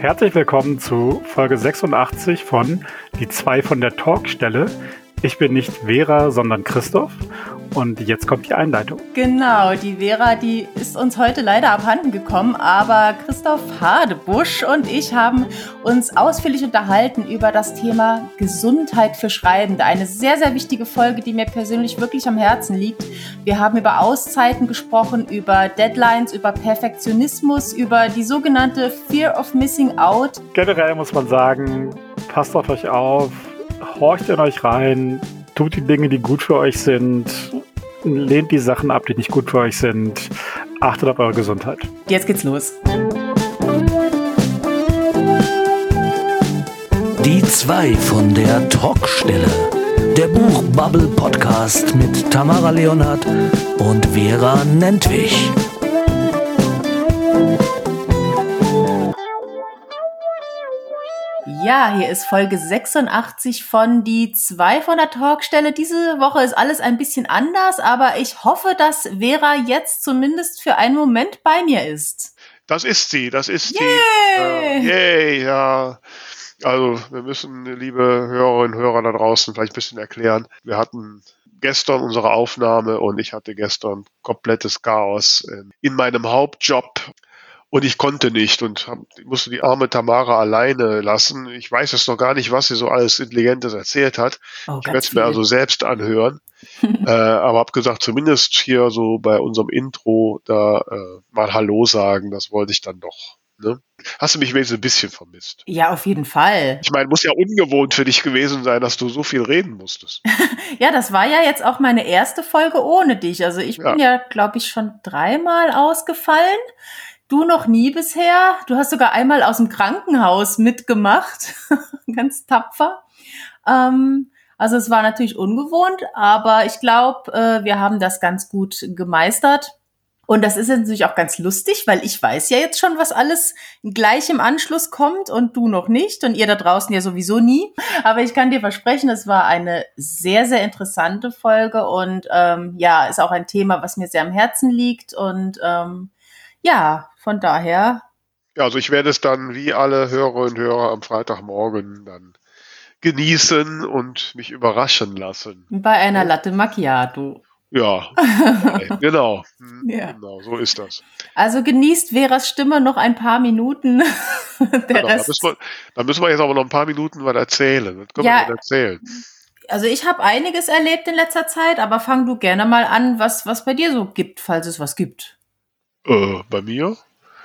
Herzlich willkommen zu Folge 86 von Die zwei von der Talkstelle. Ich bin nicht Vera, sondern Christoph. Und jetzt kommt die Einleitung. Genau, die Vera, die ist uns heute leider abhanden gekommen, aber Christoph Hadebusch und ich haben uns ausführlich unterhalten über das Thema Gesundheit für Schreibende. Eine sehr, sehr wichtige Folge, die mir persönlich wirklich am Herzen liegt. Wir haben über Auszeiten gesprochen, über Deadlines, über Perfektionismus, über die sogenannte Fear of Missing Out. Generell muss man sagen, passt auf euch auf, horcht in euch rein, tut die Dinge, die gut für euch sind, lehnt die Sachen ab, die nicht gut für euch sind, achtet auf eure Gesundheit. Jetzt geht's los. Die zwei von der Talkstelle. Der Buchbubble Podcast mit Tamara Leonhardt und Vera Nentwich. Ja, hier ist Folge 86 von die zwei von der Talkstelle. Diese Woche ist alles ein bisschen anders, aber ich hoffe, dass Vera jetzt zumindest für einen Moment bei mir ist. Das ist sie, das ist Yay! sie. Äh, yay, ja. Also wir müssen, liebe Hörerinnen und Hörer da draußen, vielleicht ein bisschen erklären. Wir hatten gestern unsere Aufnahme und ich hatte gestern komplettes Chaos in meinem Hauptjob. Und ich konnte nicht und hab, musste die arme Tamara alleine lassen. Ich weiß jetzt noch gar nicht, was sie so alles Intelligentes erzählt hat. Oh, ich werde es mir also selbst anhören. äh, aber habe gesagt, zumindest hier so bei unserem Intro da äh, mal Hallo sagen, das wollte ich dann doch. Ne? Hast du mich wenigstens ein bisschen vermisst? Ja, auf jeden Fall. Ich meine, muss ja ungewohnt für dich gewesen sein, dass du so viel reden musstest. Ja, das war ja jetzt auch meine erste Folge ohne dich. Also ich bin ja, glaube ich, schon dreimal ausgefallen. Du noch nie bisher. Du hast sogar einmal aus dem Krankenhaus mitgemacht. Ganz tapfer. Ähm, also es war natürlich ungewohnt, aber ich glaube, äh, wir haben das ganz gut gemeistert. Und das ist natürlich auch ganz lustig, weil ich weiß ja jetzt schon, was alles gleich im Anschluss kommt und du noch nicht und ihr da draußen ja sowieso nie. Aber ich kann dir versprechen, es war eine sehr, sehr interessante Folge und ähm, ja, ist auch ein Thema, was mir sehr am Herzen liegt. Und ähm, ja, von daher. Ja, also ich werde es dann wie alle Hörerinnen und Hörer am Freitagmorgen dann genießen und mich überraschen lassen. Bei einer Latte Macchiato. Ja, genau. Ja. Genau, so ist das. Also genießt Veras Stimme noch ein paar Minuten. Der Genau, da, Rest. müssen wir, da müssen wir jetzt aber noch ein paar Minuten was erzählen. Was können Ja. wir erzählen? Also ich habe einiges erlebt in letzter Zeit, aber fang du gerne mal an, was was bei dir so gibt, falls es was gibt. Äh, bei mir?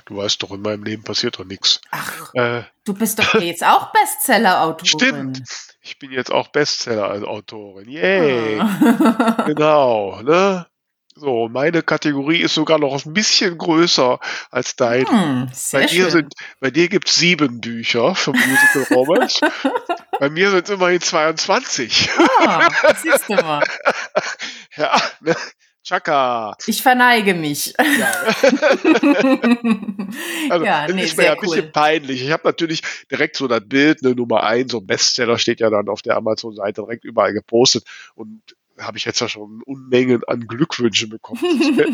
Du weißt doch, in meinem Leben passiert doch nichts. Ach, Äh, du bist doch jetzt auch Bestseller-Autorin. stimmt. Ich bin jetzt auch Bestseller-Autorin. Yay. Ah. Genau, ne? So, meine Kategorie ist sogar noch ein bisschen größer als deine. Hm, Bei dir, sind, bei dir gibt es sieben Bücher für Musical Romance. bei mir sind es immerhin 22. ah, siehst du mal. ja, ne? Chaka. Ich verneige mich. Also, ja, nee, ist mir ja ein bisschen cool. peinlich. Ich habe natürlich direkt so das Bild, eine Nummer eins, so ein Bestseller steht ja dann auf der Amazon-Seite direkt überall gepostet und habe ich jetzt ja schon Unmengen an Glückwünschen bekommen.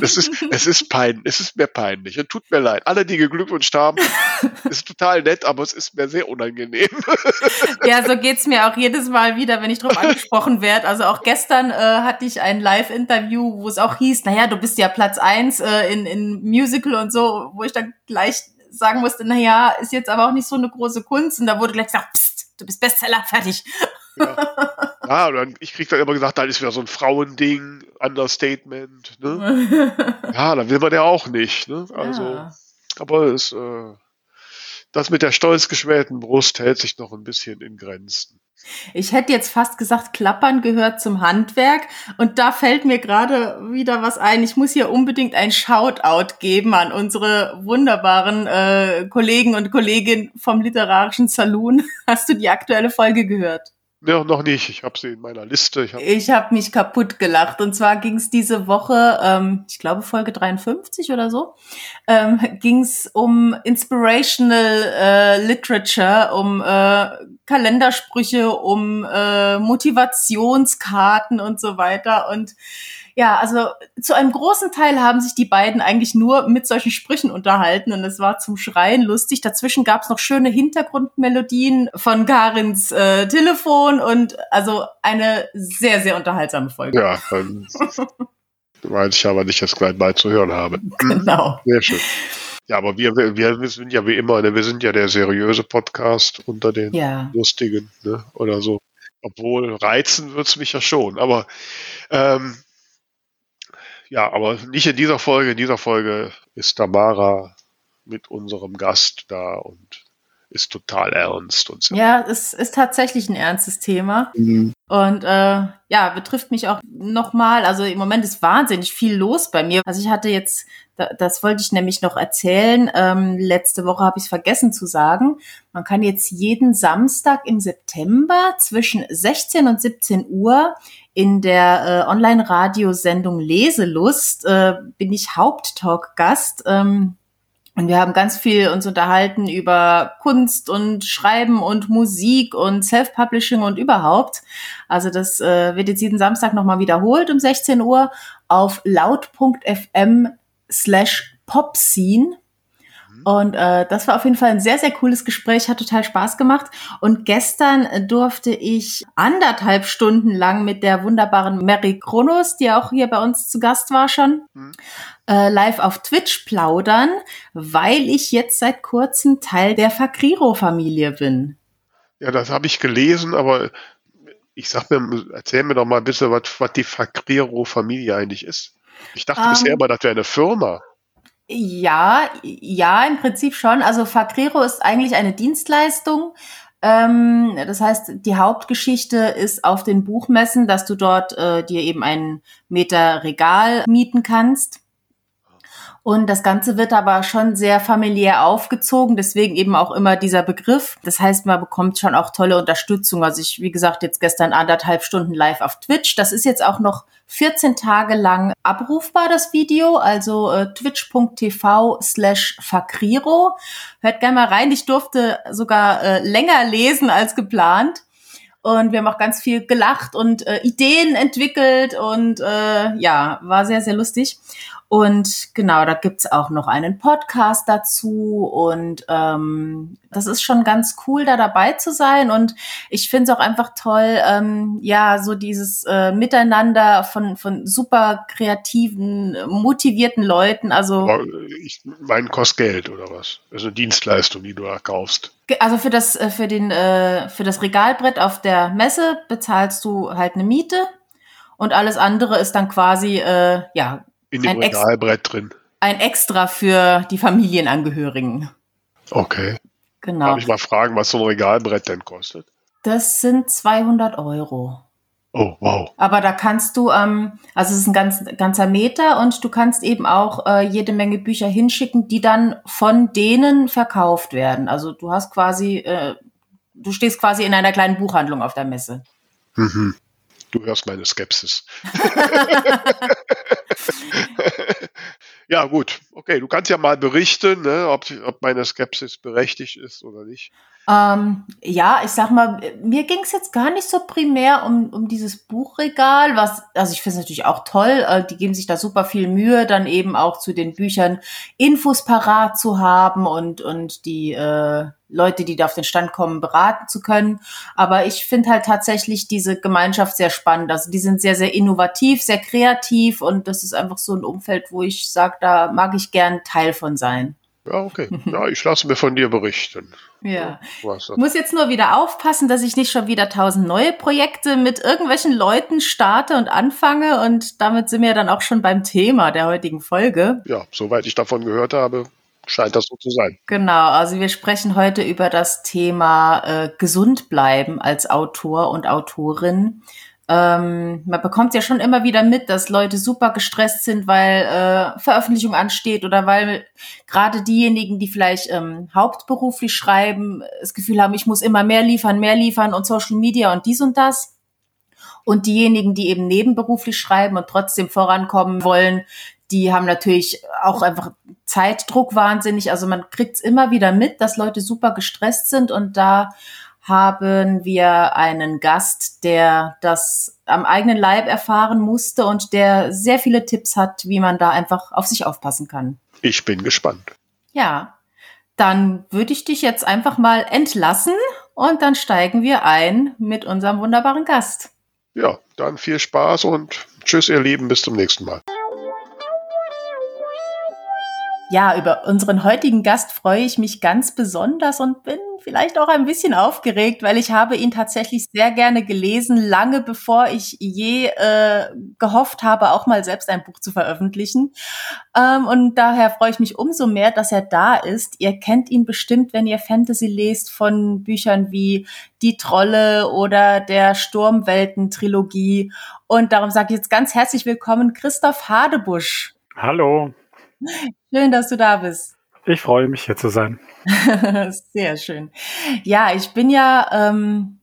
Es ist, mir- es ist, es peinlich, es ist mir peinlich. Es tut mir leid. Alle, die geglückwünscht haben, ist total nett, aber es ist mir sehr unangenehm. Ja, so geht's mir auch jedes Mal wieder, wenn ich drauf angesprochen werde. Also auch gestern äh, hatte ich ein Live-Interview, wo es auch hieß, naja, du bist ja Platz eins äh, in, in Musical und so, wo ich dann gleich sagen musste, naja, ist jetzt aber auch nicht so eine große Kunst. Und da wurde gleich gesagt, Psst, du bist Bestseller, fertig. Ja, und dann, ich krieg dann immer gesagt, das ist wieder so ein Frauending, Understatement. Ne? Ja, dann will man ja auch nicht. Ne? Also, Ja. aber es, äh, das mit der stolz geschwellten Brust hält sich noch ein bisschen in Grenzen. Ich hätte jetzt fast gesagt, Klappern gehört zum Handwerk. Und da fällt mir gerade wieder was ein. Ich muss hier unbedingt ein Shoutout geben an unsere wunderbaren äh, Kollegen und Kolleginnen vom Literarischen Saloon. Hast du die aktuelle Folge gehört? Ja, noch nicht. Ich habe sie in meiner Liste. Ich hab, habe mich kaputt gelacht. Und zwar ging es diese Woche, ähm, ich glaube Folge 53 oder so, ähm, ging es um Inspirational äh, Literature, um äh, Kalendersprüche, um äh, Motivationskarten und so weiter. Und Ja, also zu einem großen Teil haben sich die beiden eigentlich nur mit solchen Sprüchen unterhalten und es war zum Schreien lustig. Dazwischen gab es noch schöne Hintergrundmelodien von Karins äh, Telefon und also eine sehr, sehr unterhaltsame Folge. Ja, ähm, weiß ich aber nicht, dass gleich mal zu hören habe. Genau. Sehr schön. Ja, aber wir, wir, wir sind ja wie immer, ne, wir sind ja der seriöse Podcast unter den Ja. lustigen, ne, oder so. Obwohl reizen wird's mich ja schon. Aber ähm, ja, aber nicht in dieser Folge. In dieser Folge ist Tamara mit unserem Gast da und ist total ernst und so. Ja, es ist tatsächlich ein ernstes Thema. Mhm. Und äh, ja, betrifft mich auch nochmal. Also im Moment ist wahnsinnig viel los bei mir. Also ich hatte jetzt, da- das wollte ich nämlich noch erzählen. Ähm, letzte Woche habe ich es vergessen zu sagen. Man kann jetzt jeden Samstag im September zwischen 16 und 17 Uhr in der äh, Online-Radiosendung Leselust äh, bin ich Haupttalk-Gast. Ähm, und wir haben ganz viel uns unterhalten über Kunst und Schreiben und Musik und Self-Publishing und überhaupt. Also das äh, wird jetzt jeden Samstag nochmal wiederholt um 16 Uhr auf laut.fm slash popscene. Und äh, das war auf jeden Fall ein sehr, sehr cooles Gespräch, hat total Spaß gemacht. Und gestern durfte ich anderthalb Stunden lang mit der wunderbaren Mary Kronos, die auch hier bei uns zu Gast war schon, Mhm. äh, live auf Twitch plaudern, weil ich jetzt seit kurzem Teil der Fakriro-Familie bin. Ja, das habe ich gelesen, aber ich sag mir, erzähl mir doch mal bitte, was, was die Fakriro-Familie eigentlich ist. Ich dachte Ähm. bisher immer, das wäre eine Firma. Ja, ja, im Prinzip schon. Also Fakriro ist eigentlich eine Dienstleistung. Ähm, das heißt, die Hauptgeschichte ist auf den Buchmessen, dass du dort äh, dir eben einen Meter Regal mieten kannst. Und das Ganze wird aber schon sehr familiär aufgezogen, deswegen eben auch immer dieser Begriff. Das heißt, man bekommt schon auch tolle Unterstützung. Also ich, wie gesagt, jetzt gestern anderthalb Stunden live auf Twitch. Das ist jetzt auch noch 14 Tage lang abrufbar, das Video. Also äh, twitch.tv slash fakriro. Hört gerne mal rein. Ich durfte sogar äh, länger lesen als geplant. Und wir haben auch ganz viel gelacht und äh, Ideen entwickelt und äh, ja, war sehr, sehr lustig. Und genau, da gibt's auch noch einen Podcast dazu. Und ähm, das ist schon ganz cool, da dabei zu sein. Und ich finde es auch einfach toll, ähm, ja, so dieses äh, Miteinander von, von super kreativen, motivierten Leuten. Also ich meine, kostet Geld oder was? Das ist eine Dienstleistung, die du da kaufst. Also für das, äh, für den, äh, für das Regalbrett auf der Messe bezahlst du halt eine Miete und alles andere ist dann quasi, äh, ja, In dem Ein Ex- Regalbrett drin. ein Extra für die Familienangehörigen. Okay. Genau. Darf ich mal fragen, was so ein Regalbrett denn kostet? Das sind 200 Euro. Oh, wow. Aber da kannst du, ähm, also es ist ein ganz, ganzer Meter und du kannst eben auch äh, jede Menge Bücher hinschicken, die dann von denen verkauft werden. Also du hast quasi, äh, du stehst quasi in einer kleinen Buchhandlung auf der Messe. Mhm. Du hörst meine Skepsis. ja, gut. Okay, du kannst ja mal berichten, ne, ob, ob meine Skepsis berechtigt ist oder nicht. Ähm, ja, ich sag mal, mir ging es jetzt gar nicht so primär um, um dieses Buchregal, was, also ich finde es natürlich auch toll, äh, die geben sich da super viel Mühe, dann eben auch zu den Büchern Infos parat zu haben und, und die äh, Leute, die da auf den Stand kommen, beraten zu können. Aber ich finde halt tatsächlich diese Gemeinschaft sehr spannend. Also die sind sehr, sehr innovativ, sehr kreativ und das ist einfach so ein Umfeld, wo ich sage, da mag ich gern Teil von sein. Ja, okay. Ja, ich lasse mir von dir berichten. Ja. Ich muss jetzt nur wieder aufpassen, dass ich nicht schon wieder tausend neue Projekte mit irgendwelchen Leuten starte und anfange. Und damit sind wir dann auch schon beim Thema der heutigen Folge. ja, soweit ich davon gehört habe, scheint das so zu sein. Genau, also wir sprechen heute über das Thema äh, gesund bleiben als Autor und Autorin. Ähm, man bekommt ja schon immer wieder mit, dass Leute super gestresst sind, weil äh, Veröffentlichung ansteht oder weil gerade diejenigen, die vielleicht ähm, hauptberuflich schreiben, das Gefühl haben, ich muss immer mehr liefern, mehr liefern und Social Media und dies und das. Und diejenigen, die eben nebenberuflich schreiben und trotzdem vorankommen wollen, die haben natürlich auch einfach Zeitdruck wahnsinnig. Also man kriegt's immer wieder mit, dass Leute super gestresst sind und da haben wir einen Gast, der das am eigenen Leib erfahren musste und der sehr viele Tipps hat, wie man da einfach auf sich aufpassen kann. Ich bin gespannt. Ja, dann würde ich dich jetzt einfach mal entlassen und dann steigen wir ein mit unserem wunderbaren Gast. Ja, dann viel Spaß und tschüss, ihr Lieben, bis zum nächsten Mal. Ja, über unseren heutigen Gast freue ich mich ganz besonders und bin vielleicht auch ein bisschen aufgeregt, weil ich habe ihn tatsächlich sehr gerne gelesen, lange bevor ich je äh, gehofft habe, auch mal selbst ein Buch zu veröffentlichen. Ähm, und daher freue ich mich umso mehr, dass er da ist. Ihr kennt ihn bestimmt, wenn ihr Fantasy lest, von Büchern wie Die Trolle oder der Sturmwelten-Trilogie. Und darum sage ich jetzt ganz herzlich willkommen, Christoph Hadebusch. Hallo. Schön, dass du da bist. Ich freue mich, hier zu sein. Sehr schön. Ja, ich bin ja, ähm,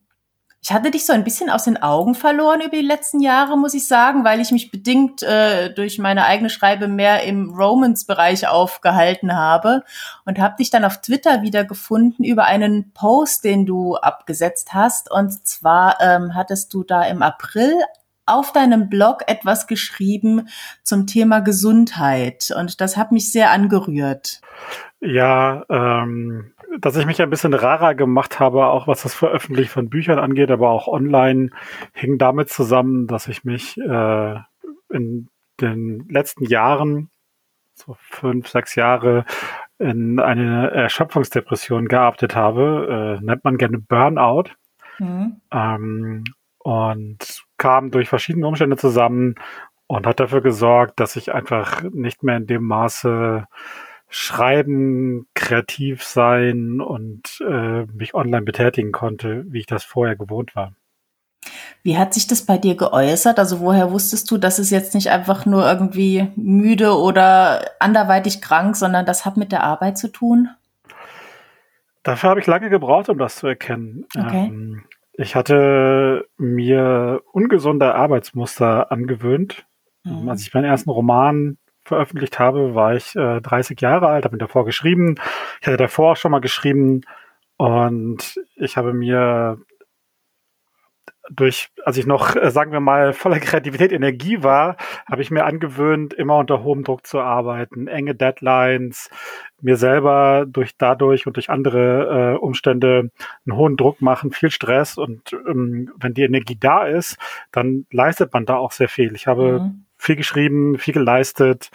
ich hatte dich so ein bisschen aus den Augen verloren über die letzten Jahre, muss ich sagen, weil ich mich bedingt äh, durch meine eigene Schreibe mehr im Romance-Bereich aufgehalten habe und habe dich dann auf Twitter wieder gefunden über einen Post, den du abgesetzt hast. Und zwar ähm, hattest du da im April auf deinem Blog etwas geschrieben zum Thema Gesundheit und das hat mich sehr angerührt. Ja, ähm, dass ich mich ein bisschen rarer gemacht habe, auch was das Veröffentlichen von Büchern angeht, aber auch online, hing damit zusammen, dass ich mich äh, in den letzten Jahren, so fünf, sechs Jahre, in eine Erschöpfungsdepression gearbeitet habe, äh, nennt man gerne Burnout. Mhm. Ähm, und kam durch verschiedene Umstände zusammen und hat dafür gesorgt, dass ich einfach nicht mehr in dem Maße schreiben, kreativ sein und äh, mich online betätigen konnte, wie ich das vorher gewohnt war. Wie hat sich das bei dir geäußert? Also woher wusstest du, dass es jetzt nicht einfach nur irgendwie müde oder anderweitig krank, sondern das hat mit der Arbeit zu tun? Dafür habe ich lange gebraucht, um das zu erkennen. Okay. Ähm, ich hatte mir ungesunde Arbeitsmuster angewöhnt. Mhm. Als ich meinen ersten Roman veröffentlicht habe, war ich äh, 30 Jahre alt, habe ihn davor geschrieben. Ich hatte davor auch schon mal geschrieben und ich habe mir durch, als ich noch, äh, sagen wir mal, voller Kreativität, Energie war, habe ich mir angewöhnt, immer unter hohem Druck zu arbeiten, enge Deadlines, mir selber durch dadurch und durch andere äh, Umstände einen hohen Druck machen, viel Stress und ähm, wenn die Energie da ist, dann leistet man da auch sehr viel. Ich habe mhm. viel geschrieben, viel geleistet,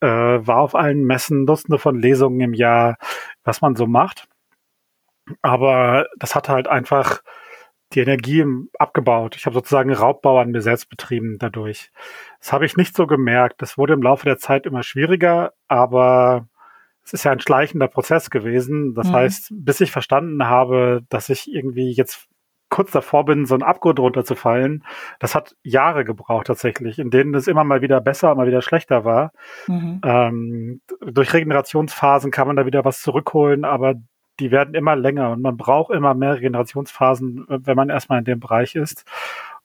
äh, war auf allen Messen, Dutzende von Lesungen im Jahr, was man so macht. Aber das hat halt einfach die Energie abgebaut. Ich habe sozusagen Raubbau an mir selbst betrieben dadurch. Das habe ich nicht so gemerkt. Das wurde im Laufe der Zeit immer schwieriger, aber es ist ja ein schleichender Prozess gewesen. Das mhm. heißt, bis ich verstanden habe, dass ich irgendwie jetzt kurz davor bin, so ein Abgrund runterzufallen, das hat Jahre gebraucht tatsächlich, in denen es immer mal wieder besser, mal wieder schlechter war. Mhm. Ähm, durch Regenerationsphasen kann man da wieder was zurückholen, aber die werden immer länger und man braucht immer mehr Regenerationsphasen, wenn man erstmal in dem Bereich ist.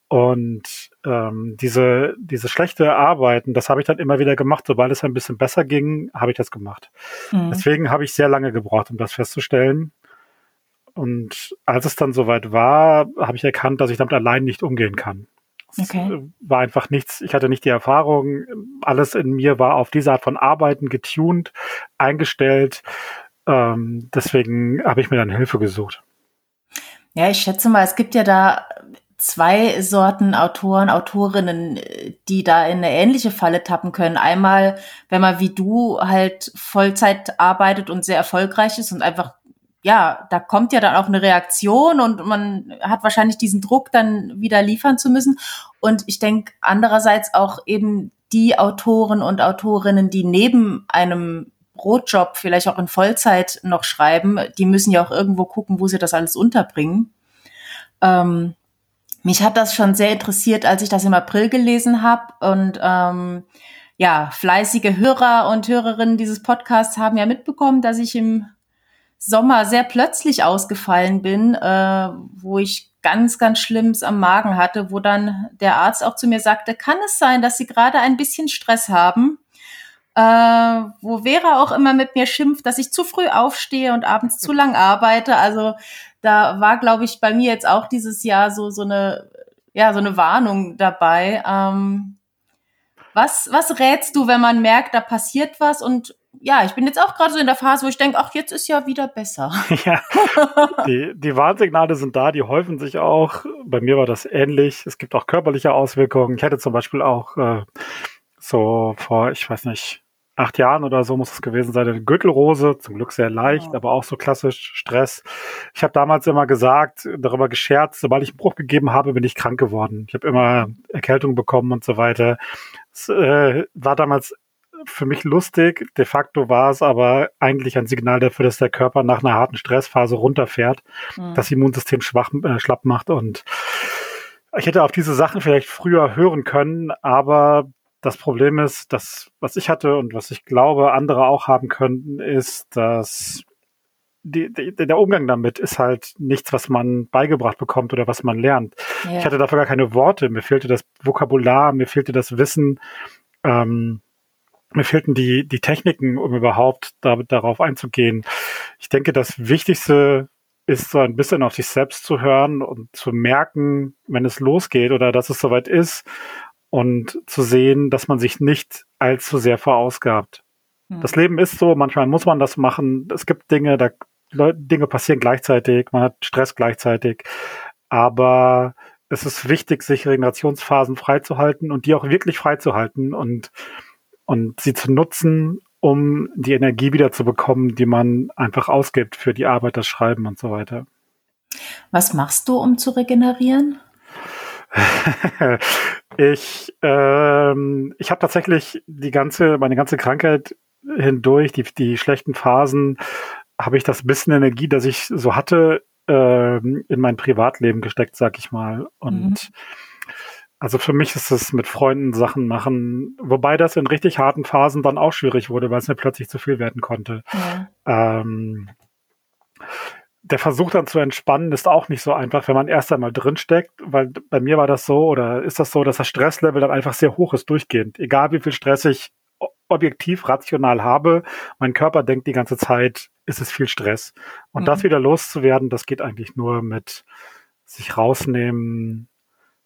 Und ähm, diese, diese schlechte Arbeiten, das habe ich dann immer wieder gemacht. Sobald es ein bisschen besser ging, habe ich das gemacht. Mhm. Deswegen habe ich sehr lange gebraucht, um das festzustellen. Und als es dann soweit war, habe ich erkannt, dass ich damit allein nicht umgehen kann. Okay. Es war einfach nichts, ich hatte nicht die Erfahrung, alles in mir war auf diese Art von Arbeiten getuned, eingestellt ähm, deswegen habe ich mir dann Hilfe gesucht. Ja, ich schätze mal, es gibt ja da zwei Sorten Autoren, Autorinnen, die da in eine ähnliche Falle tappen können. Einmal, wenn man wie du halt Vollzeit arbeitet und sehr erfolgreich ist und einfach, ja, da kommt ja dann auch eine Reaktion und man hat wahrscheinlich diesen Druck, dann wieder liefern zu müssen. Und ich denke andererseits auch eben die Autoren und Autorinnen, die neben einem Brotjob vielleicht auch in Vollzeit noch schreiben, die müssen ja auch irgendwo gucken, wo sie das alles unterbringen. Ähm, mich hat das schon sehr interessiert, als ich das im April gelesen habe. Und ähm, ja, fleißige Hörer und Hörerinnen dieses Podcasts haben ja mitbekommen, dass ich im Sommer sehr plötzlich ausgefallen bin, äh, wo ich ganz, ganz Schlimmes am Magen hatte, wo dann der Arzt auch zu mir sagte, kann es sein, dass Sie gerade ein bisschen Stress haben? Äh, wo Vera auch immer mit mir schimpft, dass ich zu früh aufstehe und abends zu lang arbeite. Also da war, glaube ich, bei mir jetzt auch dieses Jahr so so eine ja, so eine Warnung dabei. Ähm, was, was rätst du, wenn man merkt, da passiert was und ja, ich bin jetzt auch gerade so in der Phase, wo ich denke, ach, jetzt ist ja wieder besser. Ja, die, die Warnsignale sind da, die häufen sich auch. Bei mir war das ähnlich. Es gibt auch körperliche Auswirkungen. Ich hatte zum Beispiel auch äh, so vor, ich weiß nicht, acht Jahren oder so muss es gewesen sein, eine Gürtelrose, zum Glück sehr leicht, oh. aber auch so klassisch Stress. Ich habe damals immer gesagt, darüber gescherzt, sobald ich einen Bruch gegeben habe, bin ich krank geworden. Ich habe immer Erkältung bekommen und so weiter. Es äh, war damals für mich lustig. De facto war es aber eigentlich ein Signal dafür, dass der Körper nach einer harten Stressphase runterfährt, mhm. das Immunsystem schwach, äh, schlapp macht und ich hätte auf diese Sachen vielleicht früher hören können, aber das Problem ist, dass was ich hatte und was ich glaube, andere auch haben könnten, ist, dass die, die, der Umgang damit ist halt nichts, was man beigebracht bekommt oder was man lernt. Ja. Ich hatte dafür gar keine Worte, mir fehlte das Vokabular, mir fehlte das Wissen, ähm, mir fehlten die, die Techniken, um überhaupt da, darauf einzugehen. Ich denke, das Wichtigste ist so ein bisschen auf sich selbst zu hören und zu merken, wenn es losgeht oder dass es soweit ist und zu sehen, dass man sich nicht allzu sehr verausgabt. Hm. Das Leben ist so, manchmal muss man das machen. Es gibt Dinge, da Dinge passieren gleichzeitig, man hat Stress gleichzeitig, aber es ist wichtig, sich Regenerationsphasen freizuhalten und die auch wirklich freizuhalten und und sie zu nutzen, um die Energie wieder zu bekommen, die man einfach ausgibt für die Arbeit, das Schreiben und so weiter. Was machst du, um zu regenerieren? ich ähm, ich habe tatsächlich die ganze meine ganze Krankheit hindurch die die schlechten Phasen habe ich das bisschen Energie, das ich so hatte, ähm, in mein Privatleben gesteckt, sag ich mal und mhm also für mich ist es mit Freunden Sachen machen, wobei das in richtig harten Phasen dann auch schwierig wurde, weil es mir plötzlich zu viel werden konnte. Ja. Ähm, der Versuch dann zu entspannen ist auch nicht so einfach, wenn man erst einmal drinsteckt, weil bei mir war das so oder ist das so, dass das Stresslevel dann einfach sehr hoch ist durchgehend. Egal wie viel Stress ich objektiv, rational habe, mein Körper denkt die ganze Zeit, ist es viel Stress. Und mhm. das wieder loszuwerden, das geht eigentlich nur mit sich rausnehmen,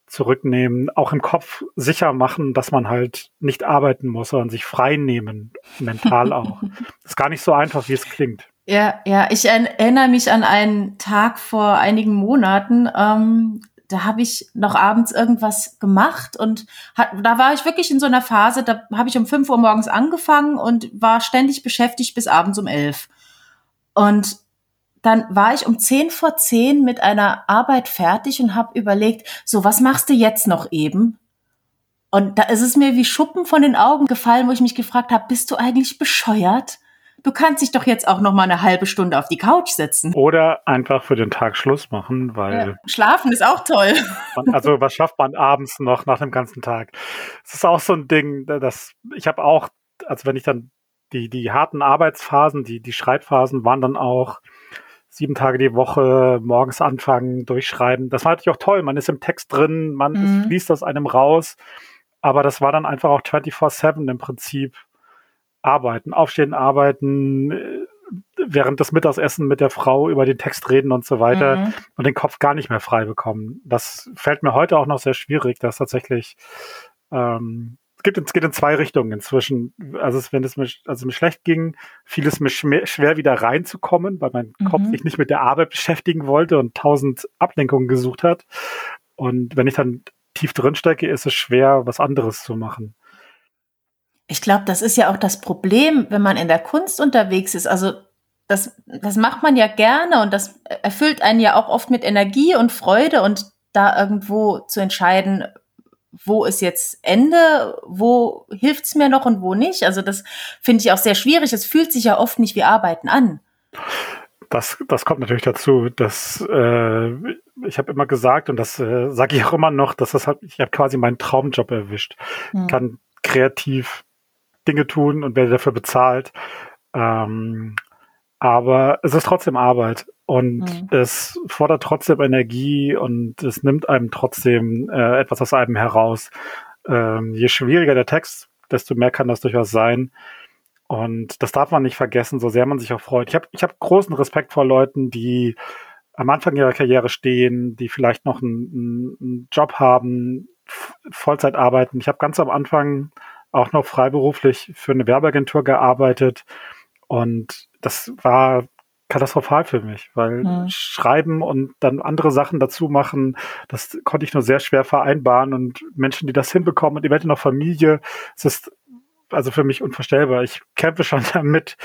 zurücknehmen, auch im Kopf sicher machen, dass man halt nicht arbeiten muss, sondern sich frei nehmen, mental auch. das ist gar nicht so einfach, wie es klingt. Ja, ja, ich erinnere mich an einen Tag vor einigen Monaten. Ähm, da habe ich noch abends irgendwas gemacht und hat, da war ich wirklich in so einer Phase, da habe ich um fünf Uhr morgens angefangen und war ständig beschäftigt bis abends um elf. Und dann war ich um zehn vor zehn mit einer Arbeit fertig und habe überlegt, so was machst du jetzt noch eben? Und da ist es mir wie Schuppen von den Augen gefallen, wo ich mich gefragt habe, bist du eigentlich bescheuert? Du kannst dich doch jetzt auch noch mal eine halbe Stunde auf die Couch setzen. Oder einfach für den Tag Schluss machen, weil. Ja, schlafen ist auch toll. also was schafft man abends noch nach dem ganzen Tag? Es ist auch so ein Ding, das ich habe auch, also wenn ich dann die die harten Arbeitsphasen, die die Schreibphasen waren dann auch sieben Tage die Woche morgens anfangen, durchschreiben. Das war natürlich auch toll. Man ist im Text drin, man mhm. liest aus einem raus. Aber das war dann einfach auch 24-7 im Prinzip arbeiten, aufstehen, arbeiten, äh, während des Mittagessen mit der Frau über den Text reden und so weiter mhm. und den Kopf gar nicht mehr frei bekommen. Das fällt mir heute auch noch sehr schwierig, das tatsächlich ähm, gibt, es geht in zwei Richtungen inzwischen. Also wenn es mir, also mir schlecht ging, fiel es mir schwer wieder reinzukommen, weil mein mhm. Kopf sich nicht mit der Arbeit beschäftigen wollte und tausend Ablenkungen gesucht hat. Und wenn ich dann tief drin stecke, ist es schwer, was anderes zu machen. Ich glaube, das ist ja auch das Problem, wenn man in der Kunst unterwegs ist. Also das, das macht man ja gerne und das erfüllt einen ja auch oft mit Energie und Freude und da irgendwo zu entscheiden, wo ist jetzt Ende, wo hilft's mir noch und wo nicht. Also das finde ich auch sehr schwierig. Es fühlt sich ja oft nicht wie Arbeiten an. Das, das kommt natürlich dazu, dass äh, ich habe immer gesagt und das äh, sage ich auch immer noch, dass das hat, ich habe quasi meinen Traumjob erwischt. Hm. Kann kreativ Dinge tun und werde dafür bezahlt. Ähm, aber es ist trotzdem Arbeit und mhm. es fordert trotzdem Energie und es nimmt einem trotzdem äh, etwas aus einem heraus. Ähm, je schwieriger der Text, desto mehr kann das durchaus sein. Und das darf man nicht vergessen, so sehr man sich auch freut. Ich habe ich hab großen Respekt vor Leuten, die am Anfang ihrer Karriere stehen, die vielleicht noch einen, einen Job haben, Vollzeit arbeiten. Ich habe ganz am Anfang auch noch freiberuflich für eine Werbeagentur gearbeitet und das war katastrophal für mich, weil mhm. schreiben und dann andere Sachen dazu machen, das konnte ich nur sehr schwer vereinbaren und Menschen, die das hinbekommen und die Welt noch Familie, es ist also für mich unvorstellbar. Ich kämpfe schon damit,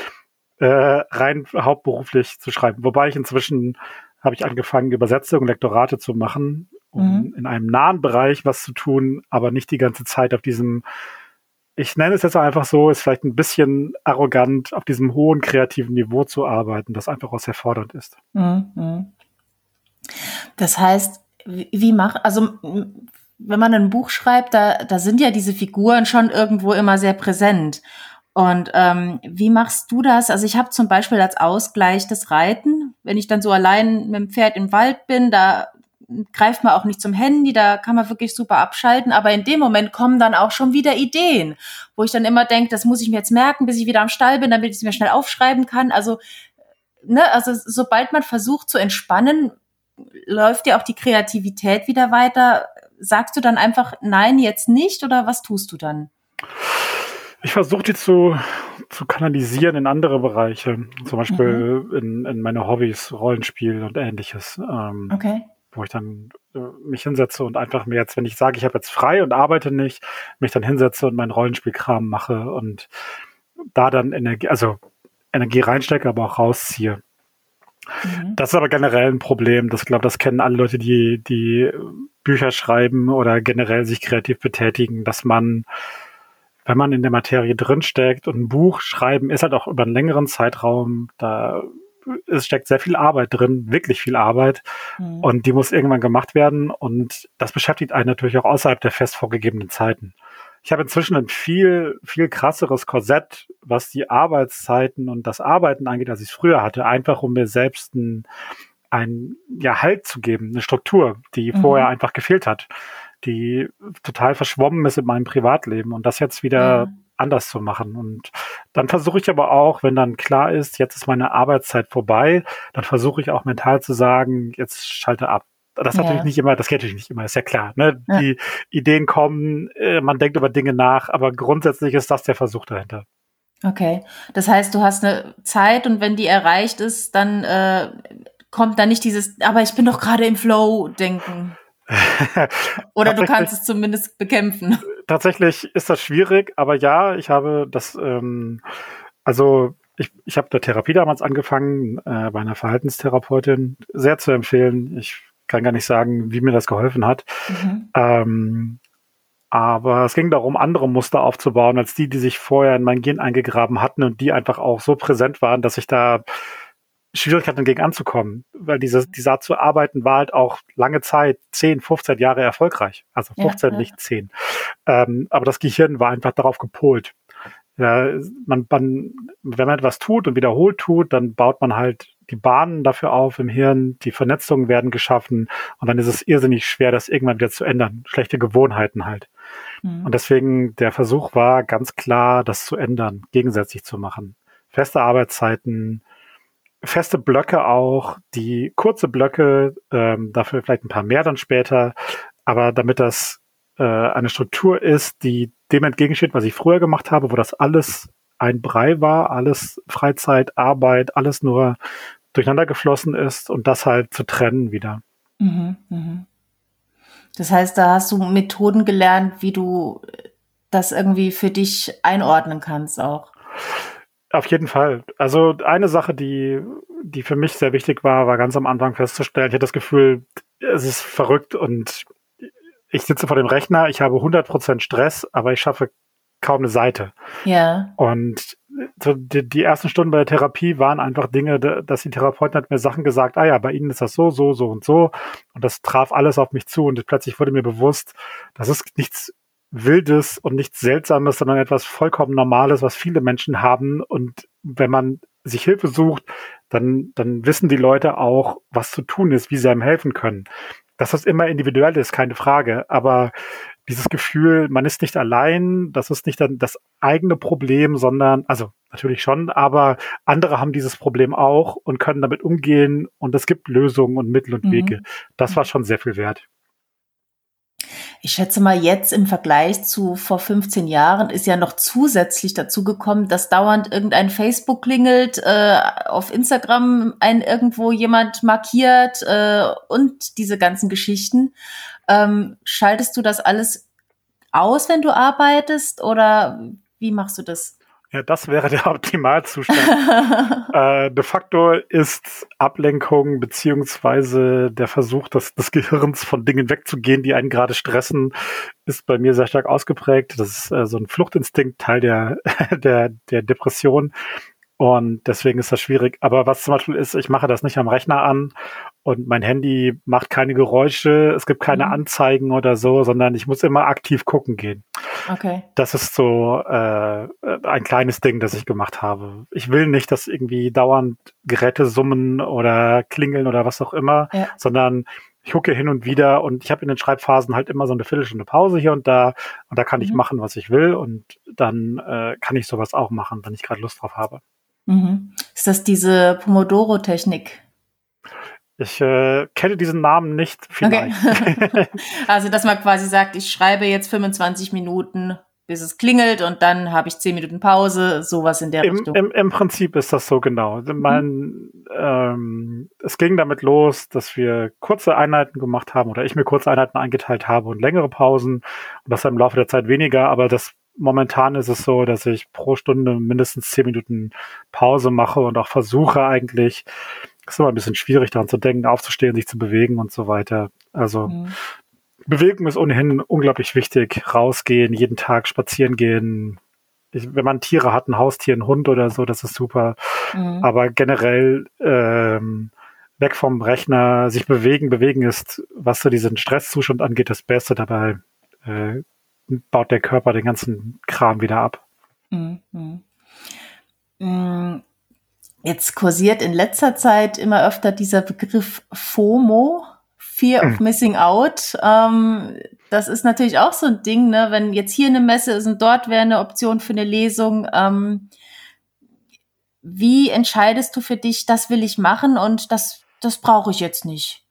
äh, rein hauptberuflich zu schreiben. Wobei ich inzwischen habe ich angefangen, Übersetzungen, Lektorate zu machen, um mhm. in einem nahen Bereich was zu tun, aber nicht die ganze Zeit auf diesem ich nenne es jetzt einfach so, ist vielleicht ein bisschen arrogant, auf diesem hohen kreativen Niveau zu arbeiten, das einfach auch sehr fordernd ist. Mhm. Das heißt, wie macht, also wenn man ein Buch schreibt, da, da sind ja diese Figuren schon irgendwo immer sehr präsent. Und ähm, wie machst du das? Also ich habe zum Beispiel als Ausgleich das Reiten. Wenn ich dann so allein mit dem Pferd im Wald bin, da greift man auch nicht zum Handy, da kann man wirklich super abschalten, aber in dem Moment kommen dann auch schon wieder Ideen, wo ich dann immer denke, das muss ich mir jetzt merken, bis ich wieder am Stall bin, damit ich es mir schnell aufschreiben kann. Also, ne, also sobald man versucht zu entspannen, läuft ja auch die Kreativität wieder weiter. Sagst du dann einfach nein, jetzt nicht oder was tust du dann? Ich versuche die zu, zu kanalisieren in andere Bereiche, zum Beispiel mhm. in, in meine Hobbys, Rollenspiel und ähnliches. Ähm, okay wo ich dann äh, mich hinsetze und einfach mir jetzt, wenn ich sage, ich habe jetzt frei und arbeite nicht, mich dann hinsetze und meinen Rollenspielkram mache und da dann Energie, also Energie reinstecke, aber auch rausziehe. Mhm. Das ist aber generell ein Problem. Das glaube, das kennen alle Leute, die die Bücher schreiben oder generell sich kreativ betätigen, dass man wenn man in der Materie drinsteckt und ein Buch schreiben ist halt auch über einen längeren Zeitraum, da es steckt sehr viel Arbeit drin, wirklich viel Arbeit. Mhm. Und die muss irgendwann gemacht werden. Und das beschäftigt einen natürlich auch außerhalb der fest vorgegebenen Zeiten. Ich habe inzwischen ein viel, viel krasseres Korsett, was die Arbeitszeiten und das Arbeiten angeht, als ich es früher hatte, einfach um mir selbst ein, ein ja, Halt zu geben, eine Struktur, die mhm. vorher einfach gefehlt hat, die total verschwommen ist in meinem Privatleben und das jetzt wieder mhm anders zu machen. Und dann versuche ich aber auch, wenn dann klar ist, jetzt ist meine Arbeitszeit vorbei, dann versuche ich auch mental zu sagen, jetzt schalte ab. Das ja. natürlich nicht immer, das geht natürlich nicht immer, ist ja klar. Ne? Ja. Die Ideen kommen, äh, man denkt über Dinge nach, aber grundsätzlich ist das der Versuch dahinter. Okay, das heißt, du hast eine Zeit und wenn die erreicht ist, dann äh, kommt da nicht dieses, aber ich bin doch gerade im Flow-Denken. Oder du kannst es zumindest bekämpfen. Tatsächlich ist das schwierig, aber ja, ich habe das, ähm, also ich, ich habe der Therapie damals angefangen, äh, bei einer Verhaltenstherapeutin, sehr zu empfehlen. Ich kann gar nicht sagen, wie mir das geholfen hat. Mhm. Ähm, aber es ging darum, andere Muster aufzubauen, als die, die sich vorher in mein Gen eingegraben hatten und die einfach auch so präsent waren, dass ich da Schwierigkeiten gegen anzukommen, weil diese, diese Art zu arbeiten war halt auch lange Zeit, 10, 15 Jahre erfolgreich. Also 15, ja, nicht 10. Ähm, aber das Gehirn war einfach darauf gepolt. Ja, man, man, wenn man etwas tut und wiederholt tut, dann baut man halt die Bahnen dafür auf im Hirn, die Vernetzungen werden geschaffen und dann ist es irrsinnig schwer, das irgendwann wieder zu ändern. Schlechte Gewohnheiten halt. Mhm. Und deswegen der Versuch war ganz klar, das zu ändern, gegensätzlich zu machen. Feste Arbeitszeiten, feste Blöcke auch, die kurze Blöcke, ähm, dafür vielleicht ein paar mehr dann später, aber damit das äh, eine Struktur ist, die dem entgegensteht, was ich früher gemacht habe, wo das alles ein Brei war, alles Freizeit, Arbeit, alles nur durcheinander geflossen ist und das halt zu trennen wieder. Mhm, mh. Das heißt, da hast du Methoden gelernt, wie du das irgendwie für dich einordnen kannst auch. Auf jeden Fall. Also eine Sache, die, die für mich sehr wichtig war, war ganz am Anfang festzustellen, ich hatte das Gefühl, es ist verrückt und ich sitze vor dem Rechner, ich habe 100% Stress, aber ich schaffe kaum eine Seite. Ja. Und so die, die ersten Stunden bei der Therapie waren einfach Dinge, dass die Therapeutin hat mir Sachen gesagt, ah ja, bei Ihnen ist das so, so, so und so. Und das traf alles auf mich zu und plötzlich wurde mir bewusst, das ist nichts Wildes und nichts Seltsames, sondern etwas vollkommen Normales, was viele Menschen haben. Und wenn man sich Hilfe sucht, dann, dann wissen die Leute auch, was zu tun ist, wie sie einem helfen können. Dass das immer individuell ist, keine Frage. Aber dieses Gefühl, man ist nicht allein, das ist nicht dann das eigene Problem, sondern, also natürlich schon, aber andere haben dieses Problem auch und können damit umgehen und es gibt Lösungen und Mittel und mhm. Wege. Das war schon sehr viel wert. Ich schätze mal, jetzt im Vergleich zu vor 15 Jahren ist ja noch zusätzlich dazu gekommen, dass dauernd irgendein Facebook klingelt, äh, auf Instagram ein irgendwo jemand markiert äh, und diese ganzen Geschichten. Ähm, schaltest du das alles aus, wenn du arbeitest oder wie machst du das? Ja, das wäre der Optimalzustand. äh, de facto ist Ablenkung beziehungsweise der Versuch des, des Gehirns von Dingen wegzugehen, die einen gerade stressen, ist bei mir sehr stark ausgeprägt. Das ist äh, so ein Fluchtinstinkt, Teil der, der, der Depression. Und deswegen ist das schwierig. Aber was zum Beispiel ist, ich mache das nicht am Rechner an und mein Handy macht keine Geräusche, es gibt keine mhm. Anzeigen oder so, sondern ich muss immer aktiv gucken gehen. Okay. Das ist so äh, ein kleines Ding, das ich gemacht habe. Ich will nicht, dass irgendwie dauernd Geräte summen oder klingeln oder was auch immer, ja. sondern ich gucke hin und wieder und ich habe in den Schreibphasen halt immer so eine Viertelstunde Pause hier und da und da kann mhm. ich machen, was ich will und dann äh, kann ich sowas auch machen, wenn ich gerade Lust drauf habe. Mhm. Ist das diese Pomodoro-Technik? Ich äh, kenne diesen Namen nicht. Vielleicht. Okay. also, dass man quasi sagt, ich schreibe jetzt 25 Minuten, bis es klingelt und dann habe ich 10 Minuten Pause, sowas in der Im, Richtung. Im, Im Prinzip ist das so genau. Also, mein, mhm. ähm, es ging damit los, dass wir kurze Einheiten gemacht haben oder ich mir kurze Einheiten eingeteilt habe und längere Pausen und das im Laufe der Zeit weniger, aber das momentan ist es so, dass ich pro Stunde mindestens zehn Minuten Pause mache und auch versuche eigentlich, ist immer ein bisschen schwierig daran zu denken, aufzustehen, sich zu bewegen und so weiter. Also mhm. Bewegung ist ohnehin unglaublich wichtig. Rausgehen, jeden Tag spazieren gehen. Ich, wenn man Tiere hat, ein Haustier, ein Hund oder so, das ist super. Mhm. Aber generell ähm, weg vom Rechner, sich bewegen. Bewegen ist, was so diesen Stresszustand angeht, das Beste. Dabei äh, baut der Körper den ganzen Kram wieder ab. Mhm. Mhm. Jetzt kursiert in letzter Zeit immer öfter dieser Begriff FOMO, Fear of mhm. Missing Out. Ähm, das ist natürlich auch so ein Ding, ne? wenn jetzt hier eine Messe ist und dort wäre eine Option für eine Lesung. Ähm, wie entscheidest du für dich, das will ich machen und das, das brauche ich jetzt nicht?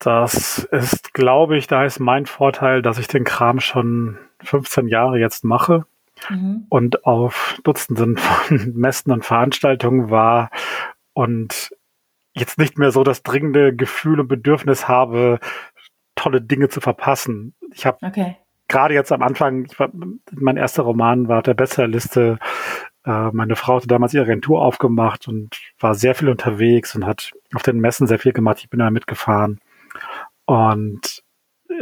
Das ist, glaube ich, da ist mein Vorteil, dass ich den Kram schon 15 Jahre jetzt mache mhm. und auf Dutzenden von Messen und Veranstaltungen war und jetzt nicht mehr so das dringende Gefühl und Bedürfnis habe, tolle Dinge zu verpassen. Ich habe okay. gerade jetzt am Anfang, war, mein erster Roman war auf der Bestsellerliste. Äh, meine Frau hatte damals ihre Agentur aufgemacht und war sehr viel unterwegs und hat auf den Messen sehr viel gemacht. Ich bin da mitgefahren. Und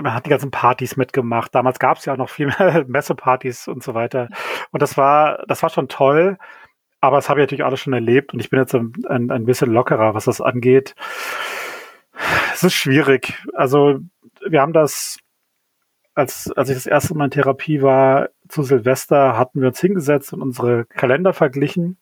man hat die ganzen Partys mitgemacht. Damals gab es ja auch noch viel mehr Messepartys und so weiter. Und das war, das war schon toll. Aber das habe ich natürlich alles schon erlebt und ich bin jetzt ein, ein, ein bisschen lockerer, was das angeht. Es ist schwierig. Also wir haben das, als, als ich das erste Mal in Therapie war, zu Silvester, hatten wir uns hingesetzt und unsere Kalender verglichen,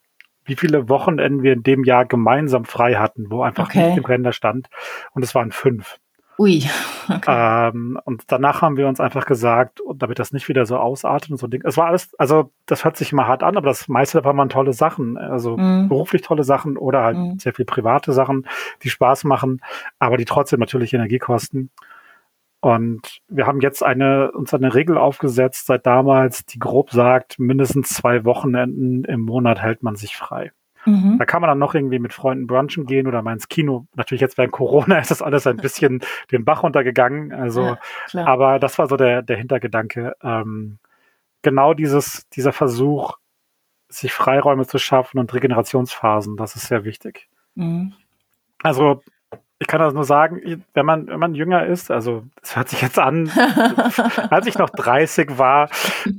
wie viele Wochenenden wir in dem Jahr gemeinsam frei hatten, wo einfach okay. nicht im Kalender stand. Und es waren fünf. Ui. Okay. Ähm, und danach haben wir uns einfach gesagt, damit das nicht wieder so ausartet und so ein Ding. Es war alles, also das hört sich immer hart an, aber das meiste davon waren tolle Sachen. Also mm. beruflich tolle Sachen oder halt mm. sehr viel private Sachen, die Spaß machen, aber die trotzdem natürlich Energie kosten. Und wir haben jetzt eine, uns eine Regel aufgesetzt seit damals, die grob sagt, mindestens zwei Wochenenden im Monat hält man sich frei. Mhm. Da kann man dann noch irgendwie mit Freunden brunchen gehen oder mal ins Kino. Natürlich jetzt während Corona ist das alles ein bisschen den Bach runtergegangen. Also, ja, aber das war so der, der Hintergedanke. Ähm, genau dieses, dieser Versuch, sich Freiräume zu schaffen und Regenerationsphasen, das ist sehr wichtig. Mhm. Also ich kann das nur sagen, wenn man, wenn man jünger ist, also das hört sich jetzt an, als ich noch 30 war,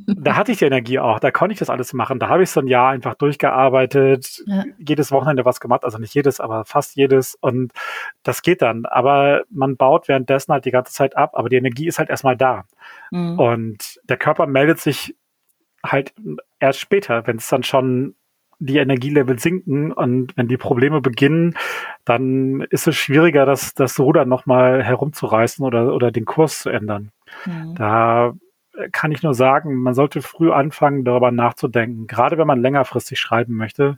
da hatte ich die Energie auch, da konnte ich das alles machen. Da habe ich so ein Jahr einfach durchgearbeitet, ja. jedes Wochenende was gemacht, also nicht jedes, aber fast jedes und das geht dann. Aber man baut währenddessen halt die ganze Zeit ab, aber die Energie ist halt erstmal da. Mhm. Und der Körper meldet sich halt erst später, wenn es dann schon die Energielevel sinken und wenn die Probleme beginnen, dann ist es schwieriger, das, das Ruder nochmal herumzureißen oder, oder den Kurs zu ändern. Mhm. Da kann ich nur sagen, man sollte früh anfangen, darüber nachzudenken, gerade wenn man längerfristig schreiben möchte,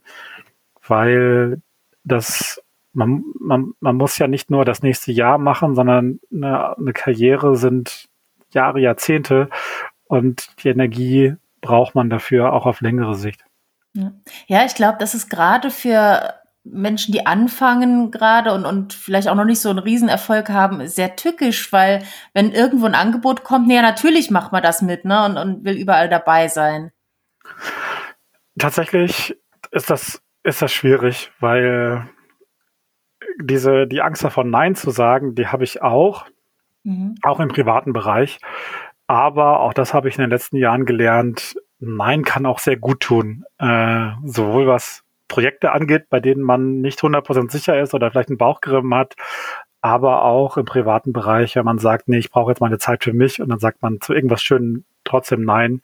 weil das man, man, man muss ja nicht nur das nächste Jahr machen, sondern eine, eine Karriere sind Jahre, Jahrzehnte und die Energie braucht man dafür auch auf längere Sicht. Ja, ja ich glaube, das ist gerade für Menschen, die anfangen gerade und, und vielleicht auch noch nicht so einen Riesenerfolg haben, sehr tückisch, weil wenn irgendwo ein Angebot kommt, nee, ja, natürlich macht man das mit, ne, und, und will überall dabei sein. Tatsächlich ist das, ist das schwierig, weil diese, die Angst davon, Nein zu sagen, die habe ich auch, mhm. auch im privaten Bereich. Aber auch das habe ich in den letzten Jahren gelernt. Nein kann auch sehr gut tun. Äh, sowohl was Projekte angeht, bei denen man nicht 100% sicher ist oder vielleicht einen Bauchgrimm hat, aber auch im privaten Bereich, wenn man sagt, nee, ich brauche jetzt meine Zeit für mich und dann sagt man zu irgendwas Schönem trotzdem Nein.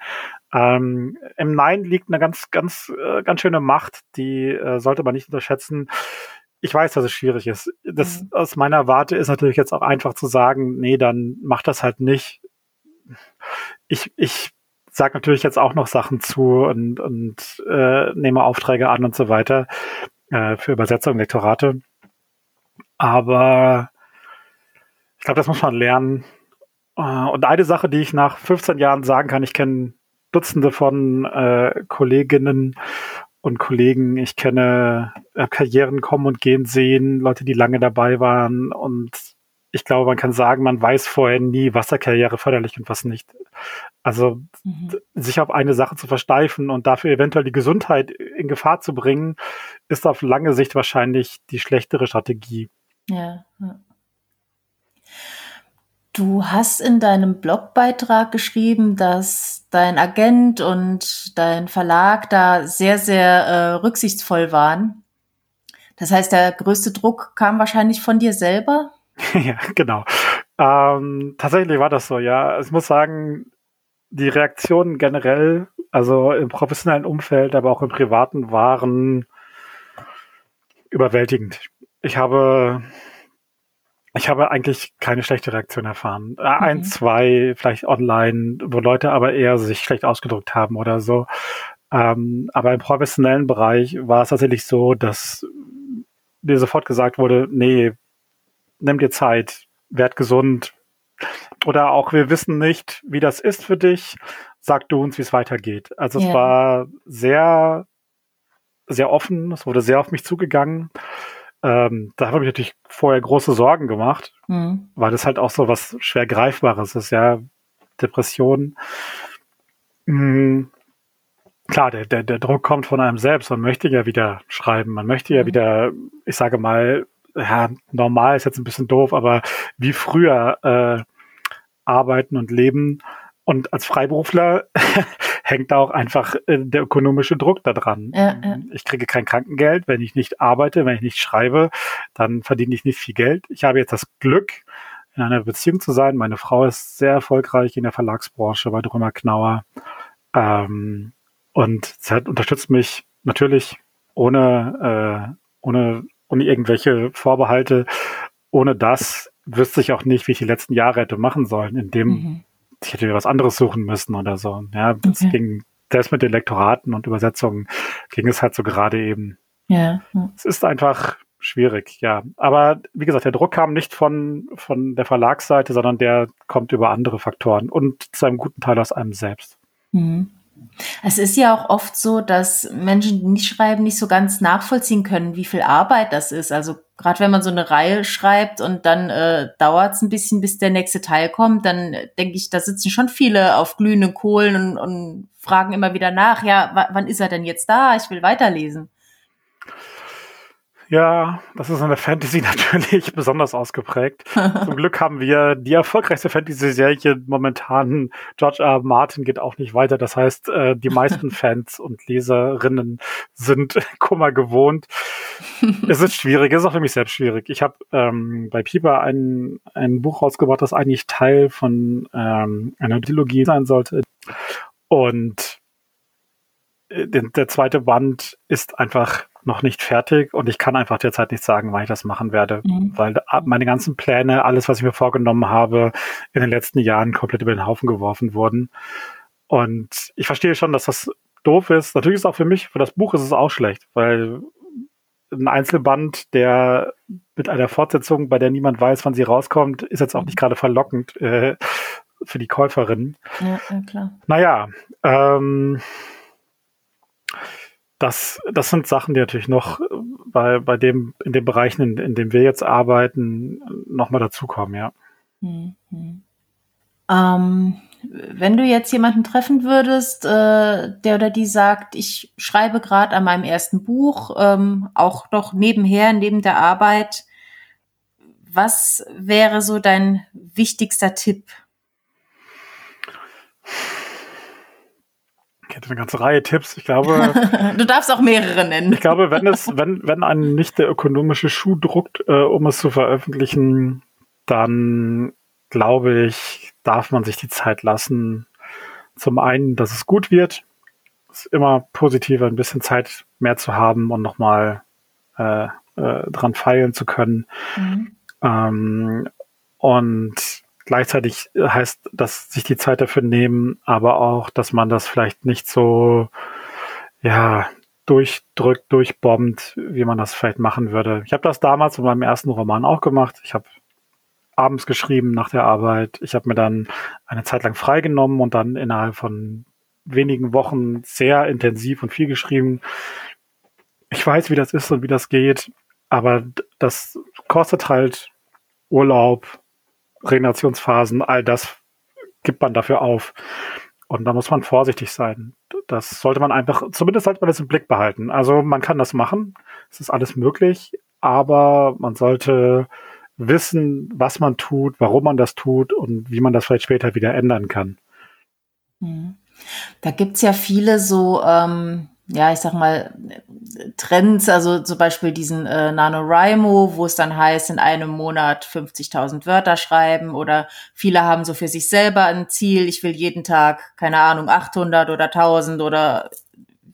Ähm, Im Nein liegt eine ganz, ganz, äh, ganz schöne Macht, die äh, sollte man nicht unterschätzen. Ich weiß, dass es schwierig ist. Das mhm. aus meiner Warte ist natürlich jetzt auch einfach zu sagen, nee, dann mach das halt nicht. Ich, ich sage natürlich jetzt auch noch Sachen zu und, und äh, nehme Aufträge an und so weiter äh, für Übersetzung, Lektorate. Aber ich glaube, das muss man lernen. Äh, und eine Sache, die ich nach 15 Jahren sagen kann, ich kenne Dutzende von äh, Kolleginnen und Kollegen. Ich kenne äh, Karrieren kommen und gehen sehen, Leute, die lange dabei waren und ich glaube, man kann sagen, man weiß vorher nie, was der Karriere förderlich und was nicht. Also mhm. sich auf eine Sache zu versteifen und dafür eventuell die Gesundheit in Gefahr zu bringen, ist auf lange Sicht wahrscheinlich die schlechtere Strategie. Ja. Du hast in deinem Blogbeitrag geschrieben, dass dein Agent und dein Verlag da sehr, sehr äh, rücksichtsvoll waren. Das heißt, der größte Druck kam wahrscheinlich von dir selber? ja, genau. Ähm, tatsächlich war das so, ja. Ich muss sagen, die Reaktionen generell, also im professionellen Umfeld, aber auch im privaten, waren überwältigend. Ich habe, ich habe eigentlich keine schlechte Reaktion erfahren. Äh, mhm. Ein, zwei, vielleicht online, wo Leute aber eher sich schlecht ausgedrückt haben oder so. Ähm, aber im professionellen Bereich war es tatsächlich so, dass mir sofort gesagt wurde, nee, nimm dir Zeit, werd gesund. Oder auch, wir wissen nicht, wie das ist für dich. Sag du uns, wie es weitergeht. Also yeah. es war sehr, sehr offen. Es wurde sehr auf mich zugegangen. Ähm, da habe ich natürlich vorher große Sorgen gemacht, mhm. weil das halt auch so was schwer Greifbares ist, ja. Depression. Mhm. Klar, der, der, der Druck kommt von einem selbst. Man möchte ja wieder schreiben. Man möchte ja mhm. wieder, ich sage mal, ja, normal ist jetzt ein bisschen doof, aber wie früher äh, arbeiten und leben. Und als Freiberufler hängt da auch einfach äh, der ökonomische Druck da dran. Ja, ja. Ich kriege kein Krankengeld, wenn ich nicht arbeite, wenn ich nicht schreibe, dann verdiene ich nicht viel Geld. Ich habe jetzt das Glück, in einer Beziehung zu sein. Meine Frau ist sehr erfolgreich in der Verlagsbranche bei Drömer Knauer. Ähm, und sie hat, unterstützt mich natürlich ohne, äh, ohne ohne irgendwelche Vorbehalte. Ohne das wüsste ich auch nicht, wie ich die letzten Jahre hätte machen sollen, indem mhm. ich hätte mir was anderes suchen müssen oder so. Ja, das okay. ging, selbst mit den Lektoraten und Übersetzungen ging es halt so gerade eben. Ja. Es ist einfach schwierig, ja. Aber wie gesagt, der Druck kam nicht von, von der Verlagsseite, sondern der kommt über andere Faktoren und zu einem guten Teil aus einem selbst. Mhm. Es ist ja auch oft so, dass Menschen, die nicht schreiben, nicht so ganz nachvollziehen können, wie viel Arbeit das ist. Also gerade wenn man so eine Reihe schreibt und dann äh, dauert es ein bisschen, bis der nächste Teil kommt, dann denke ich, da sitzen schon viele auf glühenden Kohlen und, und fragen immer wieder nach, ja, wann ist er denn jetzt da? Ich will weiterlesen. Ja, das ist in der Fantasy natürlich besonders ausgeprägt. Zum Glück haben wir die erfolgreichste Fantasy-Serie momentan. George R. Martin geht auch nicht weiter. Das heißt, äh, die meisten Fans und Leserinnen sind Kummer gewohnt. es ist schwierig, es ist auch für mich selbst schwierig. Ich habe ähm, bei Pieper ein, ein Buch rausgebracht, das eigentlich Teil von ähm, einer Trilogie sein sollte. Und äh, der, der zweite Band ist einfach noch nicht fertig und ich kann einfach derzeit nicht sagen, wann ich das machen werde, mhm. weil meine ganzen Pläne, alles, was ich mir vorgenommen habe, in den letzten Jahren komplett über den Haufen geworfen wurden. Und ich verstehe schon, dass das doof ist. Natürlich ist es auch für mich, für das Buch ist es auch schlecht, weil ein Einzelband, der mit einer Fortsetzung, bei der niemand weiß, wann sie rauskommt, ist jetzt auch nicht gerade verlockend äh, für die Käuferin. Ja, ja klar. Naja, ähm, das, das sind Sachen, die natürlich noch bei, bei dem, in den Bereichen, in, in denen wir jetzt arbeiten, nochmal dazukommen, ja. Mhm. Ähm, wenn du jetzt jemanden treffen würdest, äh, der oder die sagt, ich schreibe gerade an meinem ersten Buch, ähm, auch noch nebenher, neben der Arbeit, was wäre so dein wichtigster Tipp? Ich hätte eine ganze Reihe Tipps. Ich glaube. du darfst auch mehrere nennen. Ich glaube, wenn es, wenn, wenn einen nicht der ökonomische Schuh druckt, äh, um es zu veröffentlichen, dann glaube ich, darf man sich die Zeit lassen. Zum einen, dass es gut wird. Es ist immer positiver, ein bisschen Zeit mehr zu haben und nochmal äh, äh, dran feilen zu können. Mhm. Ähm, und gleichzeitig heißt dass sich die Zeit dafür nehmen, aber auch, dass man das vielleicht nicht so, ja, durchdrückt, durchbombt, wie man das vielleicht machen würde. Ich habe das damals in meinem ersten Roman auch gemacht. Ich habe abends geschrieben nach der Arbeit. Ich habe mir dann eine Zeit lang freigenommen und dann innerhalb von wenigen Wochen sehr intensiv und viel geschrieben. Ich weiß, wie das ist und wie das geht, aber das kostet halt Urlaub, Regenerationsphasen, all das gibt man dafür auf. Und da muss man vorsichtig sein. Das sollte man einfach, zumindest sollte man das im Blick behalten. Also man kann das machen, es ist alles möglich, aber man sollte wissen, was man tut, warum man das tut und wie man das vielleicht später wieder ändern kann. Mhm. Da gibt's ja viele so, ähm, ja, ich sag mal, Trends, also zum Beispiel diesen äh, NaNoWriMo, wo es dann heißt, in einem Monat 50.000 Wörter schreiben oder viele haben so für sich selber ein Ziel, ich will jeden Tag, keine Ahnung, 800 oder 1000 oder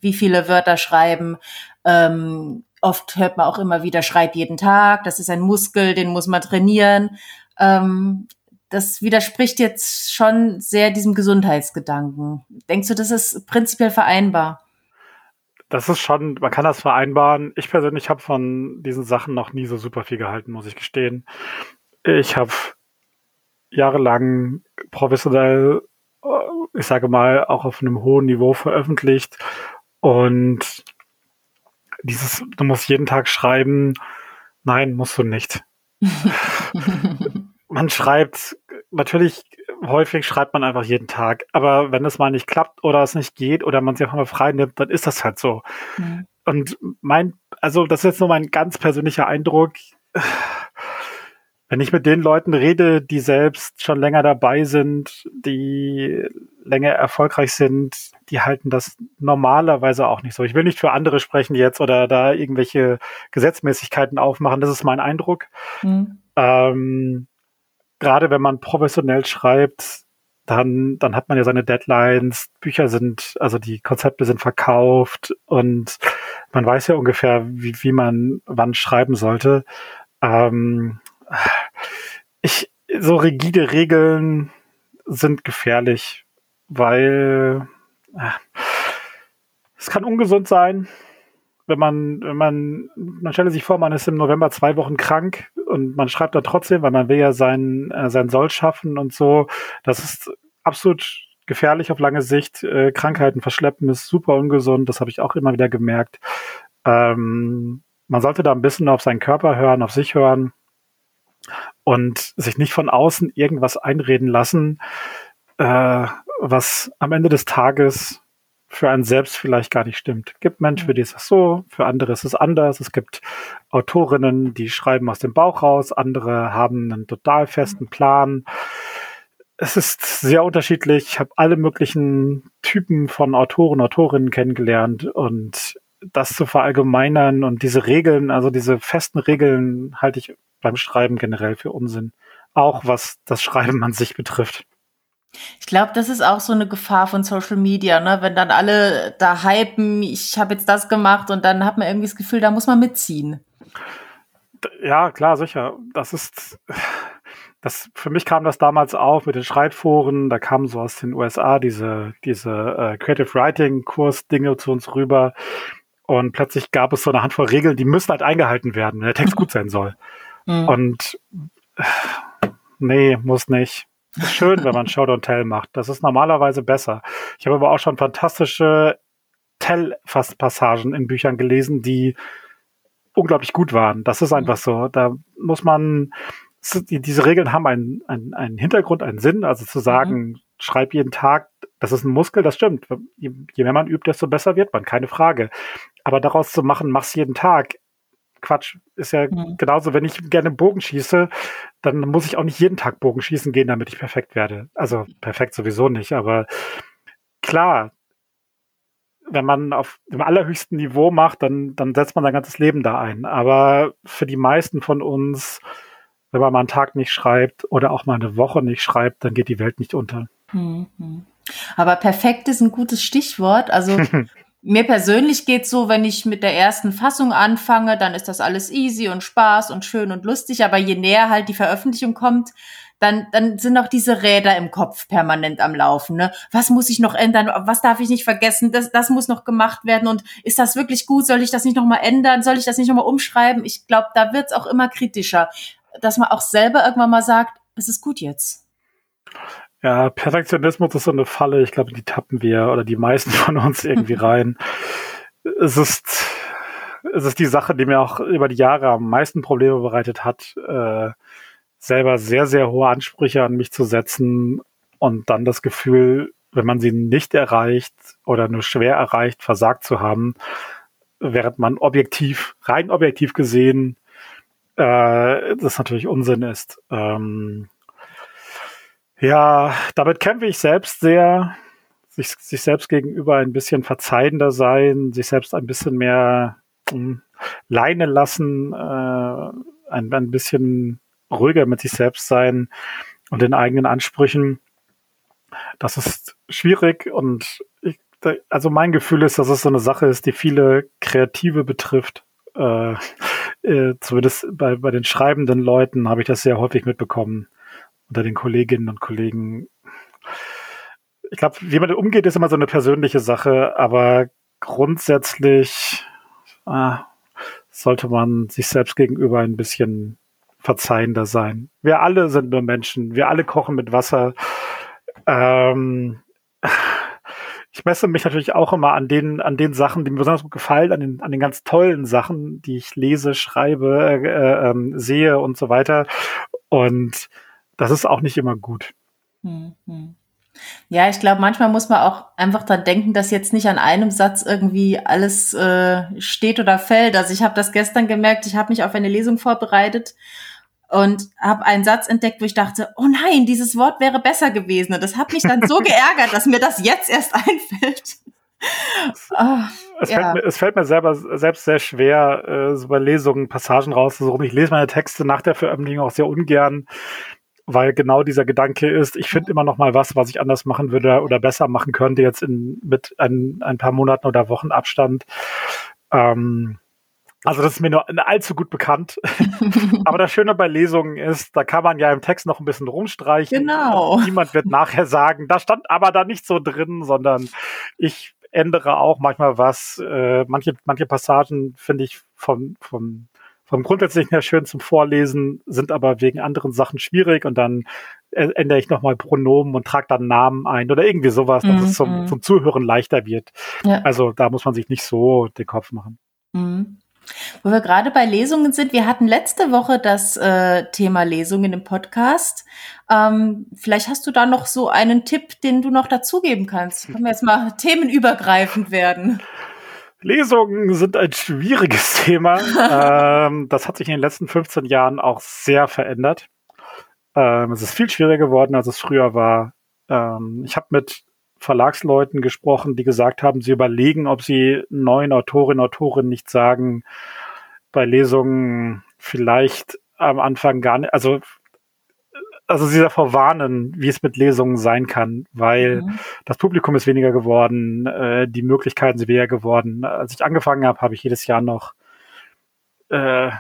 wie viele Wörter schreiben. Ähm, oft hört man auch immer wieder, schreib jeden Tag, das ist ein Muskel, den muss man trainieren. Ähm, das widerspricht jetzt schon sehr diesem Gesundheitsgedanken. Denkst du, das ist prinzipiell vereinbar? Das ist schon, man kann das vereinbaren. Ich persönlich habe von diesen Sachen noch nie so super viel gehalten, muss ich gestehen. Ich habe jahrelang professionell, äh, ich sage mal, auch auf einem hohen Niveau veröffentlicht und dieses, du musst jeden Tag schreiben, nein, musst du nicht. man schreibt, natürlich, häufig schreibt man einfach jeden Tag, aber wenn es mal nicht klappt oder es nicht geht oder man sich auch mal frei nimmt, dann ist das halt so. Mhm. Und mein, also das ist jetzt nur mein ganz persönlicher Eindruck. Wenn ich mit den Leuten rede, die selbst schon länger dabei sind, die länger erfolgreich sind, die halten das normalerweise auch nicht so. Ich will nicht für andere sprechen jetzt oder da irgendwelche Gesetzmäßigkeiten aufmachen. Das ist mein Eindruck. Mhm. Ähm, gerade wenn man professionell schreibt, dann, dann hat man ja seine Deadlines, Bücher sind, also die Konzepte sind verkauft und man weiß ja ungefähr, wie, wie man wann schreiben sollte. Ähm, ich, so rigide Regeln sind gefährlich, weil äh, es kann ungesund sein, wenn man, wenn man, man stelle sich vor, man ist im November zwei Wochen krank und man schreibt da trotzdem, weil man will ja sein, äh, sein Soll schaffen und so. Das ist absolut gefährlich auf lange Sicht. Äh, Krankheiten verschleppen ist super ungesund, das habe ich auch immer wieder gemerkt. Ähm, man sollte da ein bisschen auf seinen Körper hören, auf sich hören und sich nicht von außen irgendwas einreden lassen, äh, was am Ende des Tages für einen selbst vielleicht gar nicht stimmt. Es gibt Menschen, für die ist das so, für andere ist es anders. Es gibt Autorinnen, die schreiben aus dem Bauch raus, andere haben einen total festen Plan. Es ist sehr unterschiedlich. Ich habe alle möglichen Typen von Autoren, Autorinnen kennengelernt und das zu verallgemeinern und diese Regeln, also diese festen Regeln halte ich beim Schreiben generell für Unsinn. Auch was das Schreiben an sich betrifft. Ich glaube, das ist auch so eine Gefahr von Social Media, ne? Wenn dann alle da hypen, ich habe jetzt das gemacht und dann hat man irgendwie das Gefühl, da muss man mitziehen. Ja, klar, sicher. Das ist, das, für mich kam das damals auf mit den Schreibforen, da kamen so aus den USA diese, diese äh, Creative Writing Kurs Dinge zu uns rüber und plötzlich gab es so eine Handvoll Regeln, die müssen halt eingehalten werden, wenn der Text gut sein soll. Mhm. Und äh, nee, muss nicht. Ist schön, wenn man Show Don't Tell macht. Das ist normalerweise besser. Ich habe aber auch schon fantastische Tell-Passagen in Büchern gelesen, die unglaublich gut waren. Das ist einfach so. Da muss man, diese Regeln haben einen, einen, einen Hintergrund, einen Sinn. Also zu sagen, mhm. schreib jeden Tag, das ist ein Muskel, das stimmt. Je, je mehr man übt, desto besser wird man, keine Frage. Aber daraus zu machen, mach's jeden Tag, Quatsch. Ist ja mhm. genauso, wenn ich gerne Bogen schieße, dann muss ich auch nicht jeden Tag Bogen schießen gehen, damit ich perfekt werde. Also perfekt sowieso nicht, aber klar, wenn man auf dem allerhöchsten Niveau macht, dann, dann setzt man sein ganzes Leben da ein. Aber für die meisten von uns, wenn man mal einen Tag nicht schreibt oder auch mal eine Woche nicht schreibt, dann geht die Welt nicht unter. Mhm. Aber perfekt ist ein gutes Stichwort. Also Mir persönlich geht's so, wenn ich mit der ersten Fassung anfange, dann ist das alles easy und Spaß und schön und lustig. Aber je näher halt die Veröffentlichung kommt, dann, dann sind auch diese Räder im Kopf permanent am Laufen. Ne? Was muss ich noch ändern? Was darf ich nicht vergessen? Das, das muss noch gemacht werden. Und ist das wirklich gut? Soll ich das nicht nochmal ändern? Soll ich das nicht nochmal umschreiben? Ich glaube, da wird's auch immer kritischer, dass man auch selber irgendwann mal sagt, es ist gut jetzt. Ja, Perfektionismus ist so eine Falle. Ich glaube, die tappen wir oder die meisten von uns irgendwie rein. es ist, es ist die Sache, die mir auch über die Jahre am meisten Probleme bereitet hat, äh, selber sehr, sehr hohe Ansprüche an mich zu setzen und dann das Gefühl, wenn man sie nicht erreicht oder nur schwer erreicht, versagt zu haben, während man objektiv, rein objektiv gesehen, äh, das natürlich Unsinn ist. Ähm, ja, damit kämpfe ich selbst sehr. Sich, sich selbst gegenüber ein bisschen verzeihender sein, sich selbst ein bisschen mehr mh, hm, leine lassen, äh, ein, ein bisschen ruhiger mit sich selbst sein und den eigenen Ansprüchen. Das ist schwierig und ich, also mein Gefühl ist, dass es so eine Sache ist, die viele Kreative betrifft. Äh, äh, zumindest bei, bei den schreibenden Leuten habe ich das sehr häufig mitbekommen unter den Kolleginnen und Kollegen. Ich glaube, wie man umgeht, ist immer so eine persönliche Sache, aber grundsätzlich ah, sollte man sich selbst gegenüber ein bisschen verzeihender sein. Wir alle sind nur Menschen, wir alle kochen mit Wasser. Ähm, ich messe mich natürlich auch immer an den, an den Sachen, die mir besonders gut gefallen, an den, an den ganz tollen Sachen, die ich lese, schreibe, äh, äh, sehe und so weiter. Und das ist auch nicht immer gut. Mhm. Ja, ich glaube, manchmal muss man auch einfach dran denken, dass jetzt nicht an einem Satz irgendwie alles äh, steht oder fällt. Also ich habe das gestern gemerkt, ich habe mich auf eine Lesung vorbereitet und habe einen Satz entdeckt, wo ich dachte, oh nein, dieses Wort wäre besser gewesen. Und das hat mich dann so geärgert, dass mir das jetzt erst einfällt. Oh, es, ja. fällt mir, es, fällt mir, selber selbst sehr schwer, äh, so bei Lesungen Passagen rauszusuchen. Ich lese meine Texte nach der Veröffentlichung auch sehr ungern, weil genau dieser Gedanke ist, ich finde immer noch mal was, was ich anders machen würde oder besser machen könnte, jetzt in, mit ein, ein paar Monaten oder Wochen Abstand. Ähm, also das ist mir nur allzu gut bekannt. Aber das Schöne bei Lesungen ist, da kann man ja im Text noch ein bisschen rumstreichen. Genau. Niemand wird nachher sagen, da stand aber da nicht so drin, sondern ich ändere auch manchmal was. Äh, manche, manche Passagen finde ich von, von vom Grundsätzlichen her schön zum Vorlesen, sind aber wegen anderen Sachen schwierig und dann ändere ich nochmal Pronomen und trage dann Namen ein oder irgendwie sowas, dass mhm. es zum, mhm. zum Zuhören leichter wird. Ja. Also da muss man sich nicht so den Kopf machen. Mhm. Wo wir gerade bei Lesungen sind, wir hatten letzte Woche das äh, Thema Lesungen im Podcast. Ähm, vielleicht hast du da noch so einen Tipp, den du noch dazugeben kannst. Können wir jetzt mal themenübergreifend werden? Lesungen sind ein schwieriges Thema. ähm, das hat sich in den letzten 15 Jahren auch sehr verändert. Ähm, es ist viel schwieriger geworden, als es früher war. Ähm, ich habe mit Verlagsleuten gesprochen, die gesagt haben, sie überlegen, ob sie neuen Autorinnen und Autoren nicht sagen, bei Lesungen vielleicht am Anfang gar nicht, also also sie davor warnen, wie es mit Lesungen sein kann, weil mhm. das Publikum ist weniger geworden, äh, die Möglichkeiten sind weniger geworden. Als ich angefangen habe, habe ich jedes Jahr noch äh,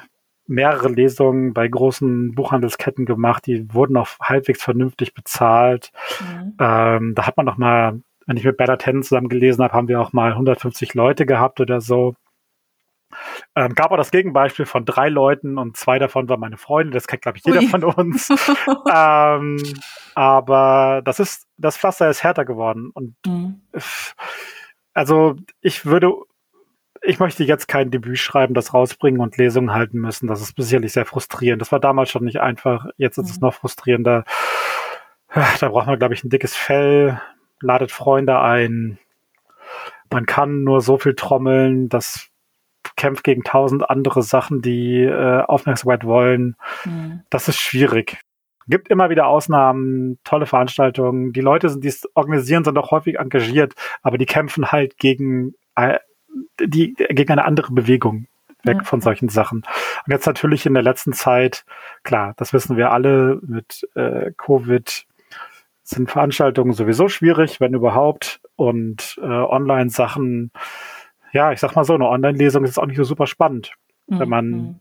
mehrere Lesungen bei großen Buchhandelsketten gemacht, die wurden auch halbwegs vernünftig bezahlt. Mhm. Ähm, da hat man noch mal, wenn ich mit Better Ten zusammen gelesen habe, haben wir auch mal 150 Leute gehabt oder so. Ähm, gab auch das Gegenbeispiel von drei Leuten und zwei davon waren meine Freunde. Das kennt, glaube ich, jeder Ui. von uns. ähm, aber das ist, das Pflaster ist härter geworden. Und mhm. also ich würde, ich möchte jetzt kein Debüt schreiben, das rausbringen und Lesungen halten müssen. Das ist sicherlich sehr frustrierend. Das war damals schon nicht einfach. Jetzt ist mhm. es noch frustrierender. Da braucht man, glaube ich, ein dickes Fell, ladet Freunde ein. Man kann nur so viel trommeln, dass kämpft gegen tausend andere Sachen, die äh, Aufmerksamkeit wollen. Mhm. Das ist schwierig. Gibt immer wieder Ausnahmen, tolle Veranstaltungen. Die Leute, sind, die es organisieren, sind auch häufig engagiert, aber die kämpfen halt gegen, äh, die, gegen eine andere Bewegung weg ja. von solchen Sachen. Und jetzt natürlich in der letzten Zeit, klar, das wissen wir alle, mit äh, Covid sind Veranstaltungen sowieso schwierig, wenn überhaupt. Und äh, Online-Sachen ja, ich sag mal so, eine Online-Lesung ist auch nicht so super spannend. Mhm. Wenn man mhm.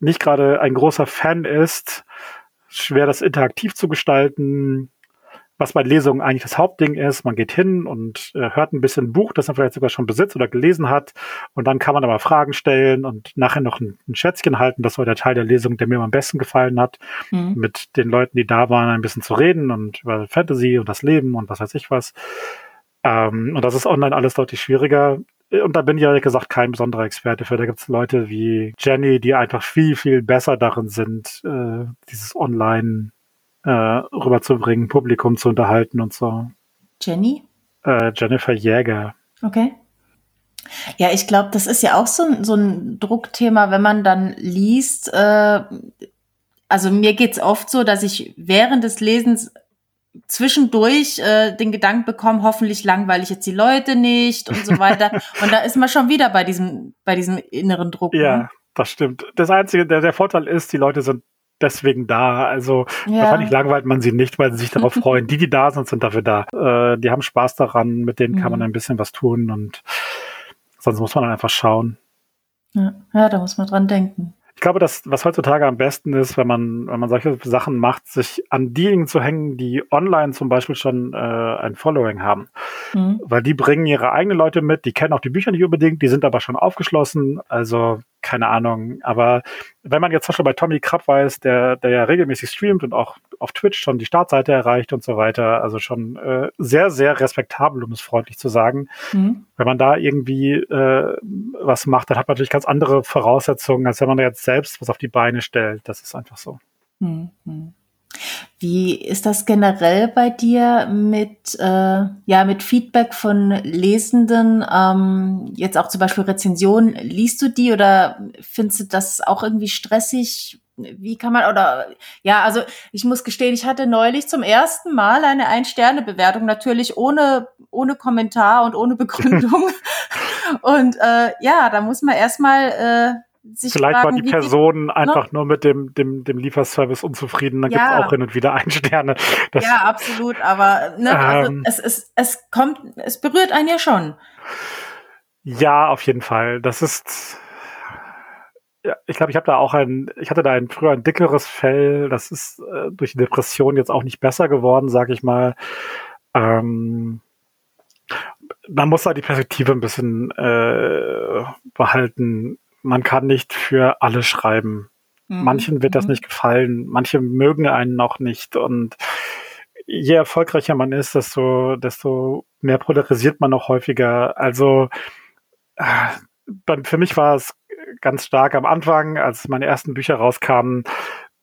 nicht gerade ein großer Fan ist, schwer das interaktiv zu gestalten, was bei Lesungen eigentlich das Hauptding ist. Man geht hin und äh, hört ein bisschen ein Buch, das man vielleicht sogar schon besitzt oder gelesen hat. Und dann kann man aber Fragen stellen und nachher noch ein, ein Schätzchen halten. Das war der Teil der Lesung, der mir am besten gefallen hat. Mhm. Mit den Leuten, die da waren, ein bisschen zu reden und über Fantasy und das Leben und was weiß ich was. Ähm, und das ist online alles deutlich schwieriger und da bin ich ehrlich gesagt kein besonderer Experte für. Da gibt es Leute wie Jenny, die einfach viel, viel besser darin sind, äh, dieses Online äh, rüberzubringen, Publikum zu unterhalten und so. Jenny? Äh, Jennifer Jäger. Okay. Ja, ich glaube, das ist ja auch so, so ein Druckthema, wenn man dann liest. Äh, also mir geht's oft so, dass ich während des Lesens zwischendurch äh, den Gedanken bekommen, hoffentlich langweile ich jetzt die Leute nicht und so weiter. und da ist man schon wieder bei diesem, bei diesem inneren Druck. Ja, ne? das stimmt. Das Einzige, der, der Vorteil ist, die Leute sind deswegen da. Also ja. wahrscheinlich langweilt man sie nicht, weil sie sich darauf freuen. Die, die da sind, sind dafür da. Äh, die haben Spaß daran, mit denen mhm. kann man mhm. ein bisschen was tun und sonst muss man dann einfach schauen. Ja, ja da muss man dran denken ich glaube, das, was heutzutage am besten ist, wenn man, wenn man solche Sachen macht, sich an diejenigen zu hängen, die online zum Beispiel schon äh, ein Following haben. Mhm. Weil die bringen ihre eigenen Leute mit, die kennen auch die Bücher nicht unbedingt, die sind aber schon aufgeschlossen. Also keine Ahnung. Aber wenn man jetzt zum Beispiel bei Tommy Krapp weiß, der, der ja regelmäßig streamt und auch auf Twitch schon die Startseite erreicht und so weiter, also schon äh, sehr, sehr respektabel, um es freundlich zu sagen. Mhm. Wenn man da irgendwie äh, was macht, dann hat man natürlich ganz andere Voraussetzungen, als wenn man da jetzt selbst was auf die Beine stellt. Das ist einfach so. Mhm. Wie ist das generell bei dir mit, äh, ja, mit Feedback von Lesenden? Ähm, jetzt auch zum Beispiel Rezensionen. Liest du die oder findest du das auch irgendwie stressig? Wie kann man, oder, ja, also ich muss gestehen, ich hatte neulich zum ersten Mal eine Ein-Sterne-Bewertung, natürlich ohne, ohne Kommentar und ohne Begründung. und äh, ja, da muss man erstmal äh, sich Vielleicht fragen, war die Person die, einfach nur mit dem, dem, dem Lieferservice unzufrieden, dann ja. gibt es auch hin und wieder ein Sterne. Das, ja, absolut, aber ne, also ähm, es, es, es kommt, es berührt einen ja schon. Ja, auf jeden Fall. Das ist, ja, ich glaube, ich habe da auch ein, ich hatte da ein früher ein dickeres Fell. Das ist äh, durch die Depression jetzt auch nicht besser geworden, sag ich mal. Ähm, man muss da die Perspektive ein bisschen äh, behalten man kann nicht für alle schreiben. Mhm. Manchen wird das mhm. nicht gefallen, manche mögen einen auch nicht und je erfolgreicher man ist, desto, desto mehr polarisiert man auch häufiger. Also äh, für mich war es ganz stark am Anfang, als meine ersten Bücher rauskamen,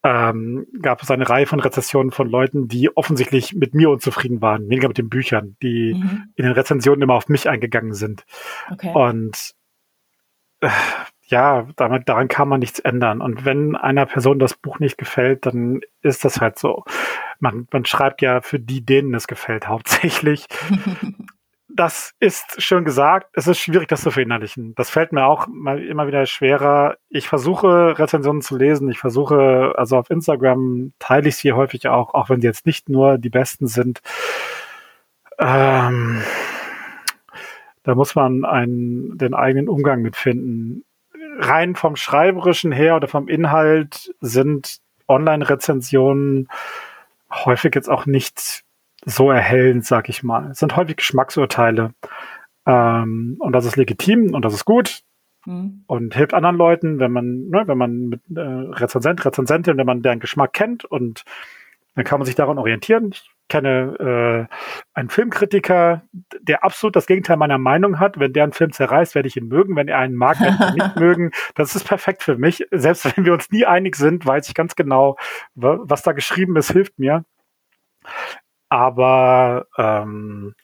ähm, gab es eine Reihe von Rezessionen von Leuten, die offensichtlich mit mir unzufrieden waren, weniger mit den Büchern, die mhm. in den Rezensionen immer auf mich eingegangen sind. Okay. Und äh, ja, damit, daran kann man nichts ändern. Und wenn einer Person das Buch nicht gefällt, dann ist das halt so. Man, man schreibt ja für die, denen es gefällt, hauptsächlich. das ist schön gesagt. Es ist schwierig, das zu verinnerlichen. Das fällt mir auch mal immer wieder schwerer. Ich versuche Rezensionen zu lesen. Ich versuche, also auf Instagram teile ich sie häufig auch, auch wenn sie jetzt nicht nur die besten sind. Ähm, da muss man einen, den eigenen Umgang mitfinden. Rein vom Schreiberischen her oder vom Inhalt sind Online-Rezensionen häufig jetzt auch nicht so erhellend, sag ich mal. Es sind häufig Geschmacksurteile. Ähm, und das ist legitim und das ist gut. Mhm. Und hilft anderen Leuten, wenn man, ne, wenn man mit äh, Rezensent, Rezensentin, wenn man deren Geschmack kennt und dann kann man sich daran orientieren. Ich kenne äh, einen Filmkritiker, der absolut das Gegenteil meiner Meinung hat. Wenn der einen Film zerreißt, werde ich ihn mögen. Wenn er einen mag, werde ich ihn nicht mögen. Das ist perfekt für mich. Selbst wenn wir uns nie einig sind, weiß ich ganz genau, was da geschrieben ist, hilft mir aber ähm,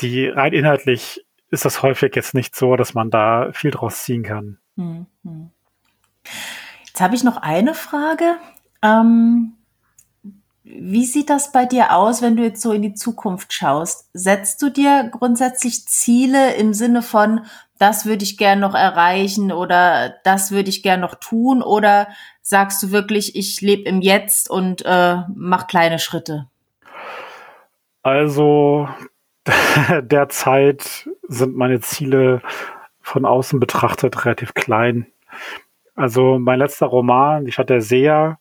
die rein inhaltlich ist das häufig jetzt nicht so, dass man da viel draus ziehen kann. Mhm. Jetzt habe ich noch eine Frage. Ähm, wie sieht das bei dir aus, wenn du jetzt so in die Zukunft schaust? Setzt du dir grundsätzlich Ziele im Sinne von, das würde ich gern noch erreichen oder das würde ich gern noch tun? Oder sagst du wirklich, ich lebe im Jetzt und äh, mach kleine Schritte? Also derzeit sind meine Ziele von außen betrachtet relativ klein. Also mein letzter Roman, Die Stadt der Seher,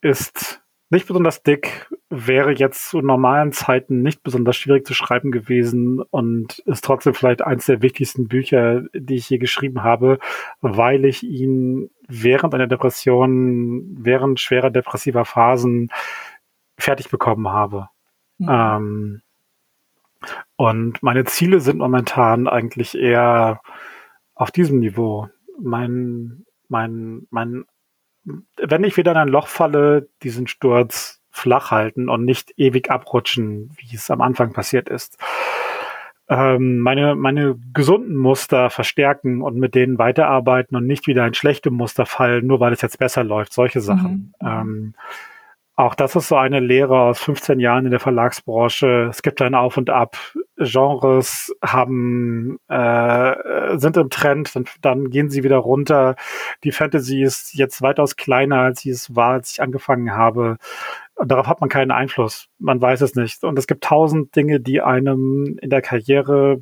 ist nicht besonders dick, wäre jetzt zu normalen Zeiten nicht besonders schwierig zu schreiben gewesen und ist trotzdem vielleicht eines der wichtigsten Bücher, die ich je geschrieben habe, weil ich ihn während einer Depression, während schwerer depressiver Phasen fertig bekommen habe. Mhm. Ähm, und meine Ziele sind momentan eigentlich eher auf diesem Niveau. Mein, mein, mein, wenn ich wieder in ein Loch falle, diesen Sturz flach halten und nicht ewig abrutschen, wie es am Anfang passiert ist. Ähm, meine, meine gesunden Muster verstärken und mit denen weiterarbeiten und nicht wieder in schlechte Muster fallen, nur weil es jetzt besser läuft, solche Sachen. Mhm. Ähm, auch das ist so eine Lehre aus 15 Jahren in der Verlagsbranche. Es gibt ein Auf und Ab. Genres haben äh, sind im Trend, dann, dann gehen sie wieder runter. Die Fantasy ist jetzt weitaus kleiner, als sie es war, als ich angefangen habe. Und darauf hat man keinen Einfluss. Man weiß es nicht. Und es gibt tausend Dinge, die einem in der Karriere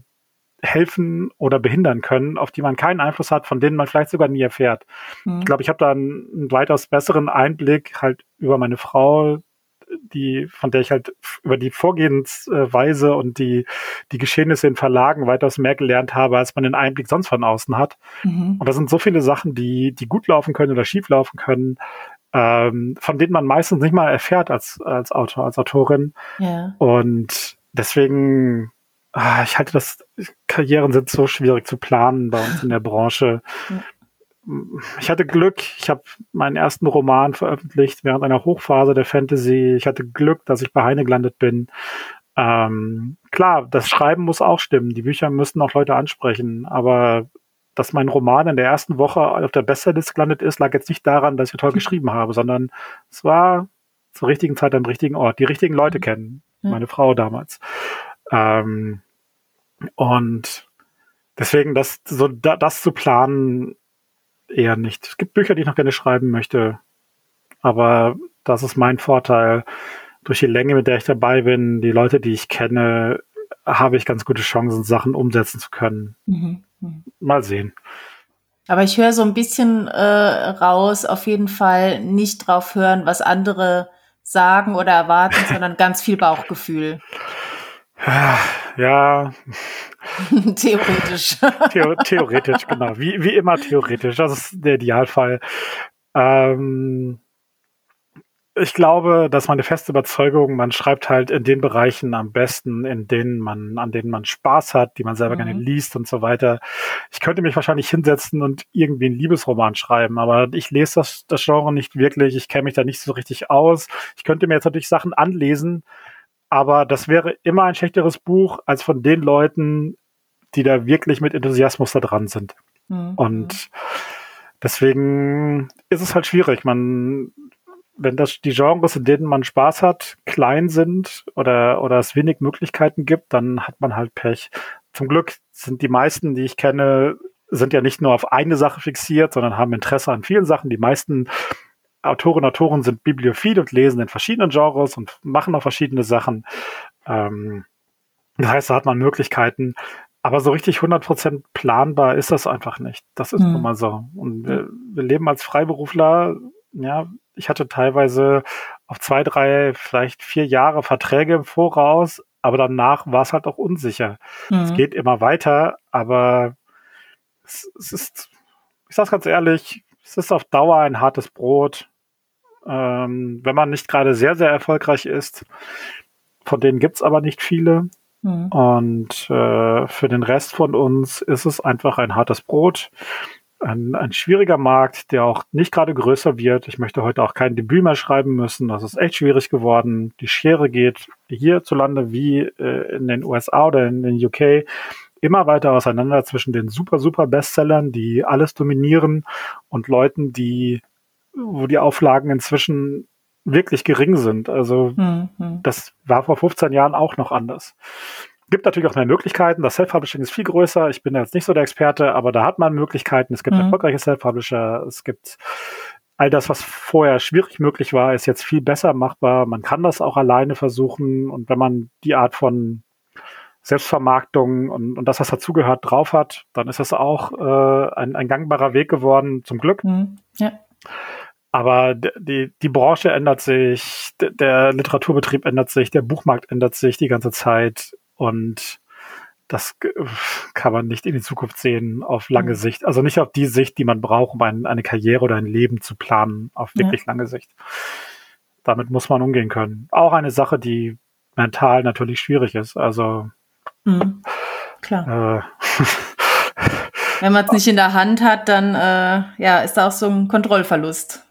helfen oder behindern können, auf die man keinen Einfluss hat, von denen man vielleicht sogar nie erfährt. Mhm. Ich glaube, ich habe da einen, einen, weitaus besseren Einblick halt über meine Frau, die, von der ich halt über die Vorgehensweise und die, die Geschehnisse in Verlagen weitaus mehr gelernt habe, als man den Einblick sonst von außen hat. Mhm. Und da sind so viele Sachen, die, die gut laufen können oder schief laufen können, ähm, von denen man meistens nicht mal erfährt als, als Autor, als Autorin. Ja. Und deswegen ah, ich halte das, Karrieren sind so schwierig zu planen bei uns in der Branche. Ich hatte Glück, ich habe meinen ersten Roman veröffentlicht während einer Hochphase der Fantasy. Ich hatte Glück, dass ich bei Heine gelandet bin. Ähm, klar, das Schreiben muss auch stimmen. Die Bücher müssen auch Leute ansprechen. Aber dass mein Roman in der ersten Woche auf der Bestsellerliste gelandet ist, lag jetzt nicht daran, dass ich toll geschrieben habe, sondern es war zur richtigen Zeit am richtigen Ort. Die richtigen Leute kennen. Meine Frau damals. Ähm, und deswegen das, so, da, das zu planen, eher nicht. Es gibt Bücher, die ich noch gerne schreiben möchte, aber das ist mein Vorteil. Durch die Länge, mit der ich dabei bin, die Leute, die ich kenne, habe ich ganz gute Chancen, Sachen umsetzen zu können. Mhm. mhm. Mal sehen. Aber ich höre so ein bisschen äh, raus, auf jeden Fall nicht drauf hören, was andere sagen oder erwarten, sondern ganz viel Bauchgefühl. Ja. theoretisch. Theo theoretisch, genau. Wie, wie immer theoretisch. Das ist der Idealfall. Ähm, ich glaube, dass meine feste Überzeugung, man schreibt halt in den Bereichen am besten, in denen man, an denen man Spaß hat, die man selber mhm. gerne liest und so weiter. Ich könnte mich wahrscheinlich hinsetzen und irgendwie einen Liebesroman schreiben, aber ich lese das, das Genre nicht wirklich. Ich kenne mich da nicht so richtig aus. Ich könnte mir jetzt natürlich Sachen anlesen, aber das wäre immer ein schlechteres Buch als von den Leuten, die da wirklich mit Enthusiasmus da dran sind. Mhm. Und deswegen ist es halt schwierig. Man, wenn das die Genres, in denen man Spaß hat, klein sind oder, oder es wenig Möglichkeiten gibt, dann hat man halt Pech. Zum Glück sind die meisten, die ich kenne, sind ja nicht nur auf eine Sache fixiert, sondern haben Interesse an vielen Sachen. Die meisten Autoren und Autoren sind bibliophil und lesen in verschiedenen Genres und machen auch verschiedene Sachen. Ähm, das heißt, da hat man Möglichkeiten. Aber so richtig 100% planbar ist das einfach nicht. Das ist mhm. nun mal so. Und wir, wir leben als Freiberufler, ja, ich hatte teilweise auf zwei, drei, vielleicht vier Jahre Verträge im Voraus, aber danach war es halt auch unsicher. Mhm. Es geht immer weiter, aber es, es ist, ich sag's ganz ehrlich, es ist auf Dauer ein hartes Brot. Ähm, wenn man nicht gerade sehr, sehr erfolgreich ist, von denen gibt's aber nicht viele. Mhm. Und äh, für den Rest von uns ist es einfach ein hartes Brot. Ein, ein schwieriger Markt, der auch nicht gerade größer wird. Ich möchte heute auch kein Debüt mehr schreiben müssen. Das ist echt schwierig geworden. Die Schere geht hierzulande wie äh, in den USA oder in den UK immer weiter auseinander zwischen den super, super Bestsellern, die alles dominieren und Leuten, die, wo die Auflagen inzwischen wirklich gering sind. Also mhm. das war vor 15 Jahren auch noch anders. Gibt natürlich auch mehr Möglichkeiten. Das Self-Publishing ist viel größer. Ich bin jetzt nicht so der Experte, aber da hat man Möglichkeiten. Es gibt mhm. erfolgreiche Self-Publisher. Es gibt all das, was vorher schwierig möglich war, ist jetzt viel besser machbar. Man kann das auch alleine versuchen. Und wenn man die Art von Selbstvermarktung und, und das, was dazugehört, drauf hat, dann ist das auch äh, ein, ein gangbarer Weg geworden, zum Glück. Mhm. Ja. Aber die, die Branche ändert sich, der Literaturbetrieb ändert sich, der Buchmarkt ändert sich die ganze Zeit und das kann man nicht in die Zukunft sehen auf lange mhm. Sicht. Also nicht auf die Sicht, die man braucht, um ein, eine Karriere oder ein Leben zu planen, auf wirklich ja. lange Sicht. Damit muss man umgehen können. Auch eine Sache, die mental natürlich schwierig ist. Also mhm. klar. Äh, Wenn man es nicht in der Hand hat, dann äh, ja, ist da auch so ein Kontrollverlust.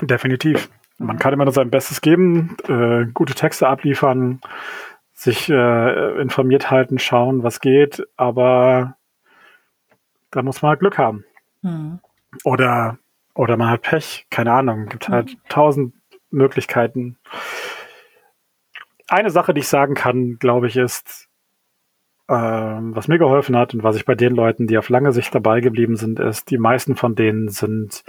Definitiv. Man kann immer nur sein Bestes geben, äh, gute Texte abliefern, sich äh, informiert halten, schauen, was geht, aber da muss man halt Glück haben. Mhm. Oder, oder man hat Pech, keine Ahnung, gibt halt mhm. tausend Möglichkeiten. Eine Sache, die ich sagen kann, glaube ich, ist, ähm, was mir geholfen hat und was ich bei den Leuten, die auf lange Sicht dabei geblieben sind, ist, die meisten von denen sind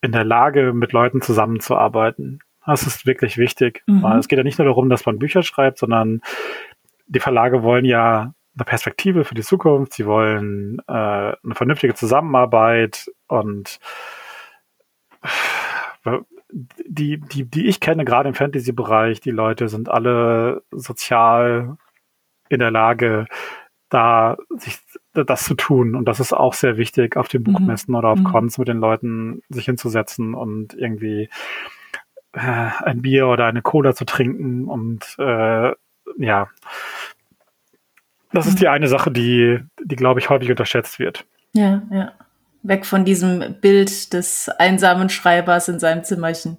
in der Lage, mit Leuten zusammenzuarbeiten. Das ist wirklich wichtig. Mhm. Es geht ja nicht nur darum, dass man Bücher schreibt, sondern die Verlage wollen ja eine Perspektive für die Zukunft, sie wollen äh, eine vernünftige Zusammenarbeit und die, die, die ich kenne, gerade im Fantasy-Bereich, die Leute sind alle sozial in der Lage, da sich das zu tun. Und das ist auch sehr wichtig, auf den. Buchmessen mhm. oder auf mhm. Cons mit den Leuten sich hinzusetzen und irgendwie äh, ein Bier oder eine Cola zu trinken. Und äh, ja, das ist mhm. die eine Sache, die, die glaube ich, häufig unterschätzt wird. Ja, ja. Weg von diesem Bild des einsamen Schreibers in seinem Zimmerchen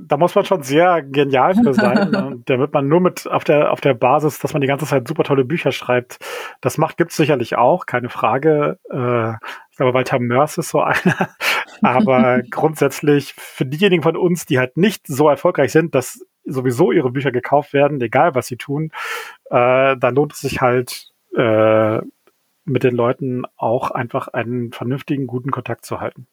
da muss man schon sehr genial für sein, ne? damit man nur mit auf der auf der Basis, dass man die ganze Zeit super tolle Bücher schreibt. Das macht gibt's sicherlich auch, keine Frage. Äh, ich glaube, Walter Mörs ist so einer. Aber grundsätzlich für diejenigen von uns, die halt nicht so erfolgreich sind, dass sowieso ihre Bücher gekauft werden, egal was sie tun, äh, dann lohnt es sich halt äh, mit den Leuten auch einfach einen vernünftigen, guten Kontakt zu halten.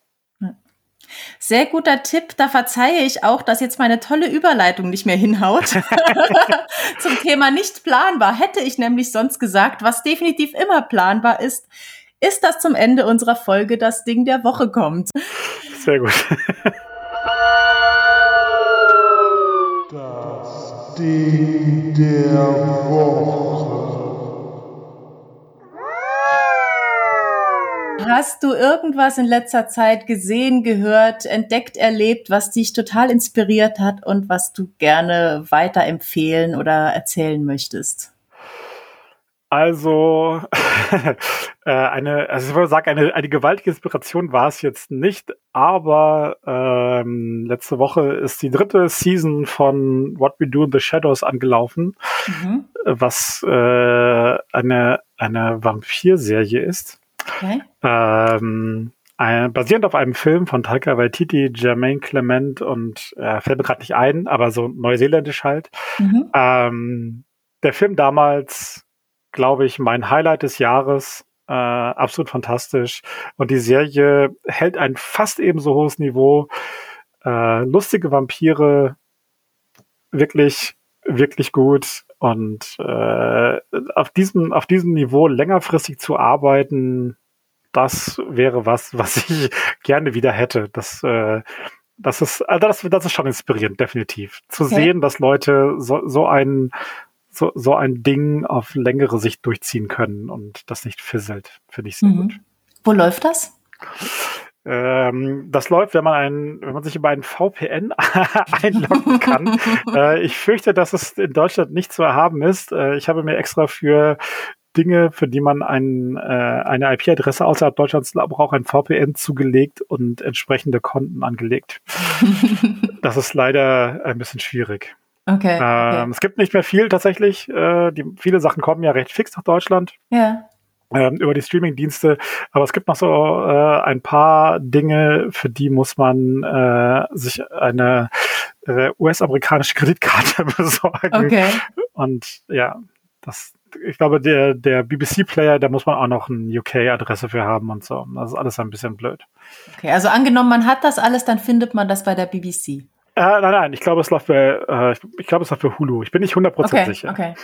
Sehr guter Tipp. Da verzeihe ich auch, dass jetzt meine tolle Überleitung nicht mehr hinhaut. Zum Thema nicht planbar. Hätte ich nämlich sonst gesagt, was definitiv immer planbar ist, ist, dass zum Ende unserer Folge das Ding der Woche kommt. Sehr gut. Das Ding der Woche. Hast du irgendwas in letzter Zeit gesehen, gehört, entdeckt, erlebt, was dich total inspiriert hat und was du gerne weiterempfehlen oder erzählen möchtest? Also, äh, eine, also ich würde sagen, eine, eine gewaltige Inspiration war es jetzt nicht, aber ähm, letzte Woche ist die dritte Season von What We Do in the Shadows angelaufen, mhm. was äh, eine, eine Vampir-Serie ist. Okay. Ähm, ein, basierend auf einem Film von Taika Waititi, Jermaine Clement und äh, fällt mir gerade nicht ein, aber so neuseeländisch halt. Mhm. Ähm, der Film damals, glaube ich, mein Highlight des Jahres. Äh, absolut fantastisch. Und die Serie hält ein fast ebenso hohes Niveau. Äh, lustige Vampire, wirklich, wirklich gut. Und äh, auf diesem, auf diesem Niveau längerfristig zu arbeiten, das wäre was, was ich gerne wieder hätte. Das, äh, das ist, also das, das ist schon inspirierend, definitiv. Zu okay. sehen, dass Leute so, so ein, so, so ein Ding auf längere Sicht durchziehen können und das nicht fisselt, finde ich sehr mhm. gut. Wo läuft das? Ähm, das läuft, wenn man ein, wenn man sich über einen VPN einloggen kann. äh, ich fürchte, dass es in Deutschland nicht zu erhaben ist. Äh, ich habe mir extra für Dinge, für die man ein, äh, eine IP-Adresse außerhalb Deutschlands braucht, ein VPN zugelegt und entsprechende Konten angelegt. das ist leider ein bisschen schwierig. Okay, ähm, okay. Es gibt nicht mehr viel tatsächlich. Äh, die, viele Sachen kommen ja recht fix nach Deutschland. Ja. Ähm, über die Streaming-Dienste. Aber es gibt noch so äh, ein paar Dinge, für die muss man äh, sich eine äh, US-amerikanische Kreditkarte besorgen. Okay. Und ja, das, ich glaube, der, der BBC-Player, da muss man auch noch eine UK-Adresse für haben und so. Das ist alles ein bisschen blöd. Okay, also angenommen, man hat das alles, dann findet man das bei der BBC. Äh, nein, nein, ich glaube, es läuft bei, äh, ich, ich glaube, es läuft bei Hulu. Ich bin nicht 100% okay, sicher. Okay.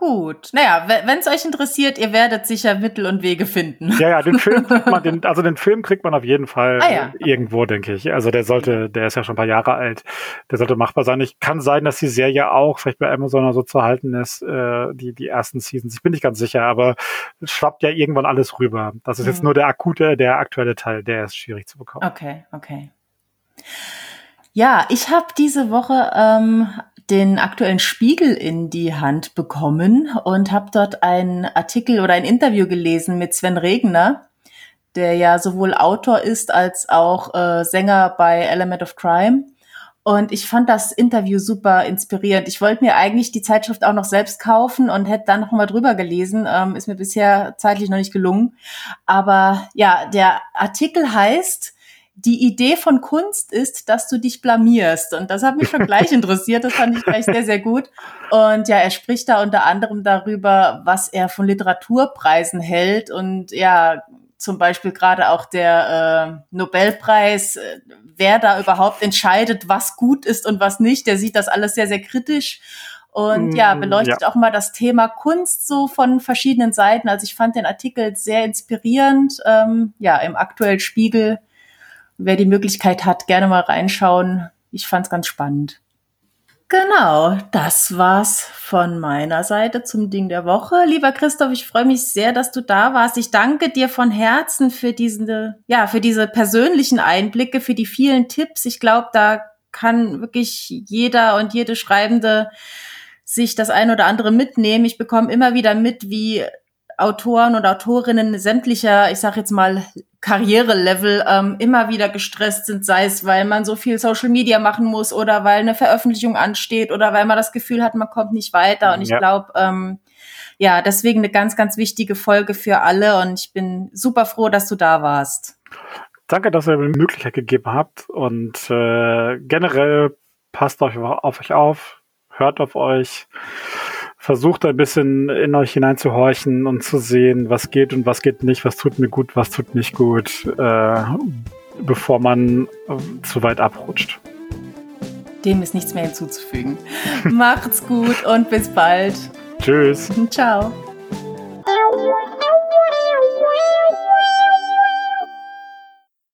Gut. Naja, wenn es euch interessiert, ihr werdet sicher Mittel und Wege finden. Ja, ja, den Film kriegt man, den, also den Film kriegt man auf jeden Fall ah, ja. irgendwo, denke ich. Also der sollte, der ist ja schon ein paar Jahre alt, der sollte machbar sein. Ich kann sein, dass die Serie auch vielleicht bei Amazon oder so zu halten ist, äh, die, die ersten Seasons. Ich bin nicht ganz sicher, aber es schwappt ja irgendwann alles rüber. Das ist mhm. jetzt nur der akute, der aktuelle Teil, der ist schwierig zu bekommen. Okay, okay. Ja, ich habe diese Woche ähm, den aktuellen Spiegel in die Hand bekommen und habe dort einen Artikel oder ein Interview gelesen mit Sven Regner, der ja sowohl Autor ist als auch äh, Sänger bei Element of Crime. Und ich fand das Interview super inspirierend. Ich wollte mir eigentlich die Zeitschrift auch noch selbst kaufen und hätte dann noch mal drüber gelesen. Ähm, ist mir bisher zeitlich noch nicht gelungen. Aber ja, der Artikel heißt die Idee von Kunst ist, dass du dich blamierst. Und das hat mich schon gleich interessiert. Das fand ich gleich sehr, sehr gut. Und ja, er spricht da unter anderem darüber, was er von Literaturpreisen hält. Und ja, zum Beispiel gerade auch der äh, Nobelpreis, äh, wer da überhaupt entscheidet, was gut ist und was nicht. Der sieht das alles sehr, sehr kritisch und ja, mm, beleuchtet ja. auch mal das Thema Kunst so von verschiedenen Seiten. Also ich fand den Artikel sehr inspirierend. Ähm, ja, im aktuellen Spiegel wer die Möglichkeit hat, gerne mal reinschauen. Ich fand es ganz spannend. Genau, das war's von meiner Seite zum Ding der Woche. Lieber Christoph, ich freue mich sehr, dass du da warst. Ich danke dir von Herzen für diese, ja, für diese persönlichen Einblicke, für die vielen Tipps. Ich glaube, da kann wirklich jeder und jede Schreibende sich das ein oder andere mitnehmen. Ich bekomme immer wieder mit, wie Autoren und Autorinnen sämtlicher, ich sage jetzt mal, Karrierelevel ähm, immer wieder gestresst sind, sei es, weil man so viel Social Media machen muss oder weil eine Veröffentlichung ansteht oder weil man das Gefühl hat, man kommt nicht weiter. Und ich ja. glaube, ähm, ja, deswegen eine ganz, ganz wichtige Folge für alle und ich bin super froh, dass du da warst. Danke, dass ihr mir die Möglichkeit gegeben habt und äh, generell passt euch auf euch auf, hört auf euch versucht ein bisschen in euch hineinzuhorchen und zu sehen, was geht und was geht nicht, was tut mir gut, was tut nicht gut, äh, bevor man äh, zu weit abrutscht. Dem ist nichts mehr hinzuzufügen. Macht's gut und bis bald. Tschüss. Ciao.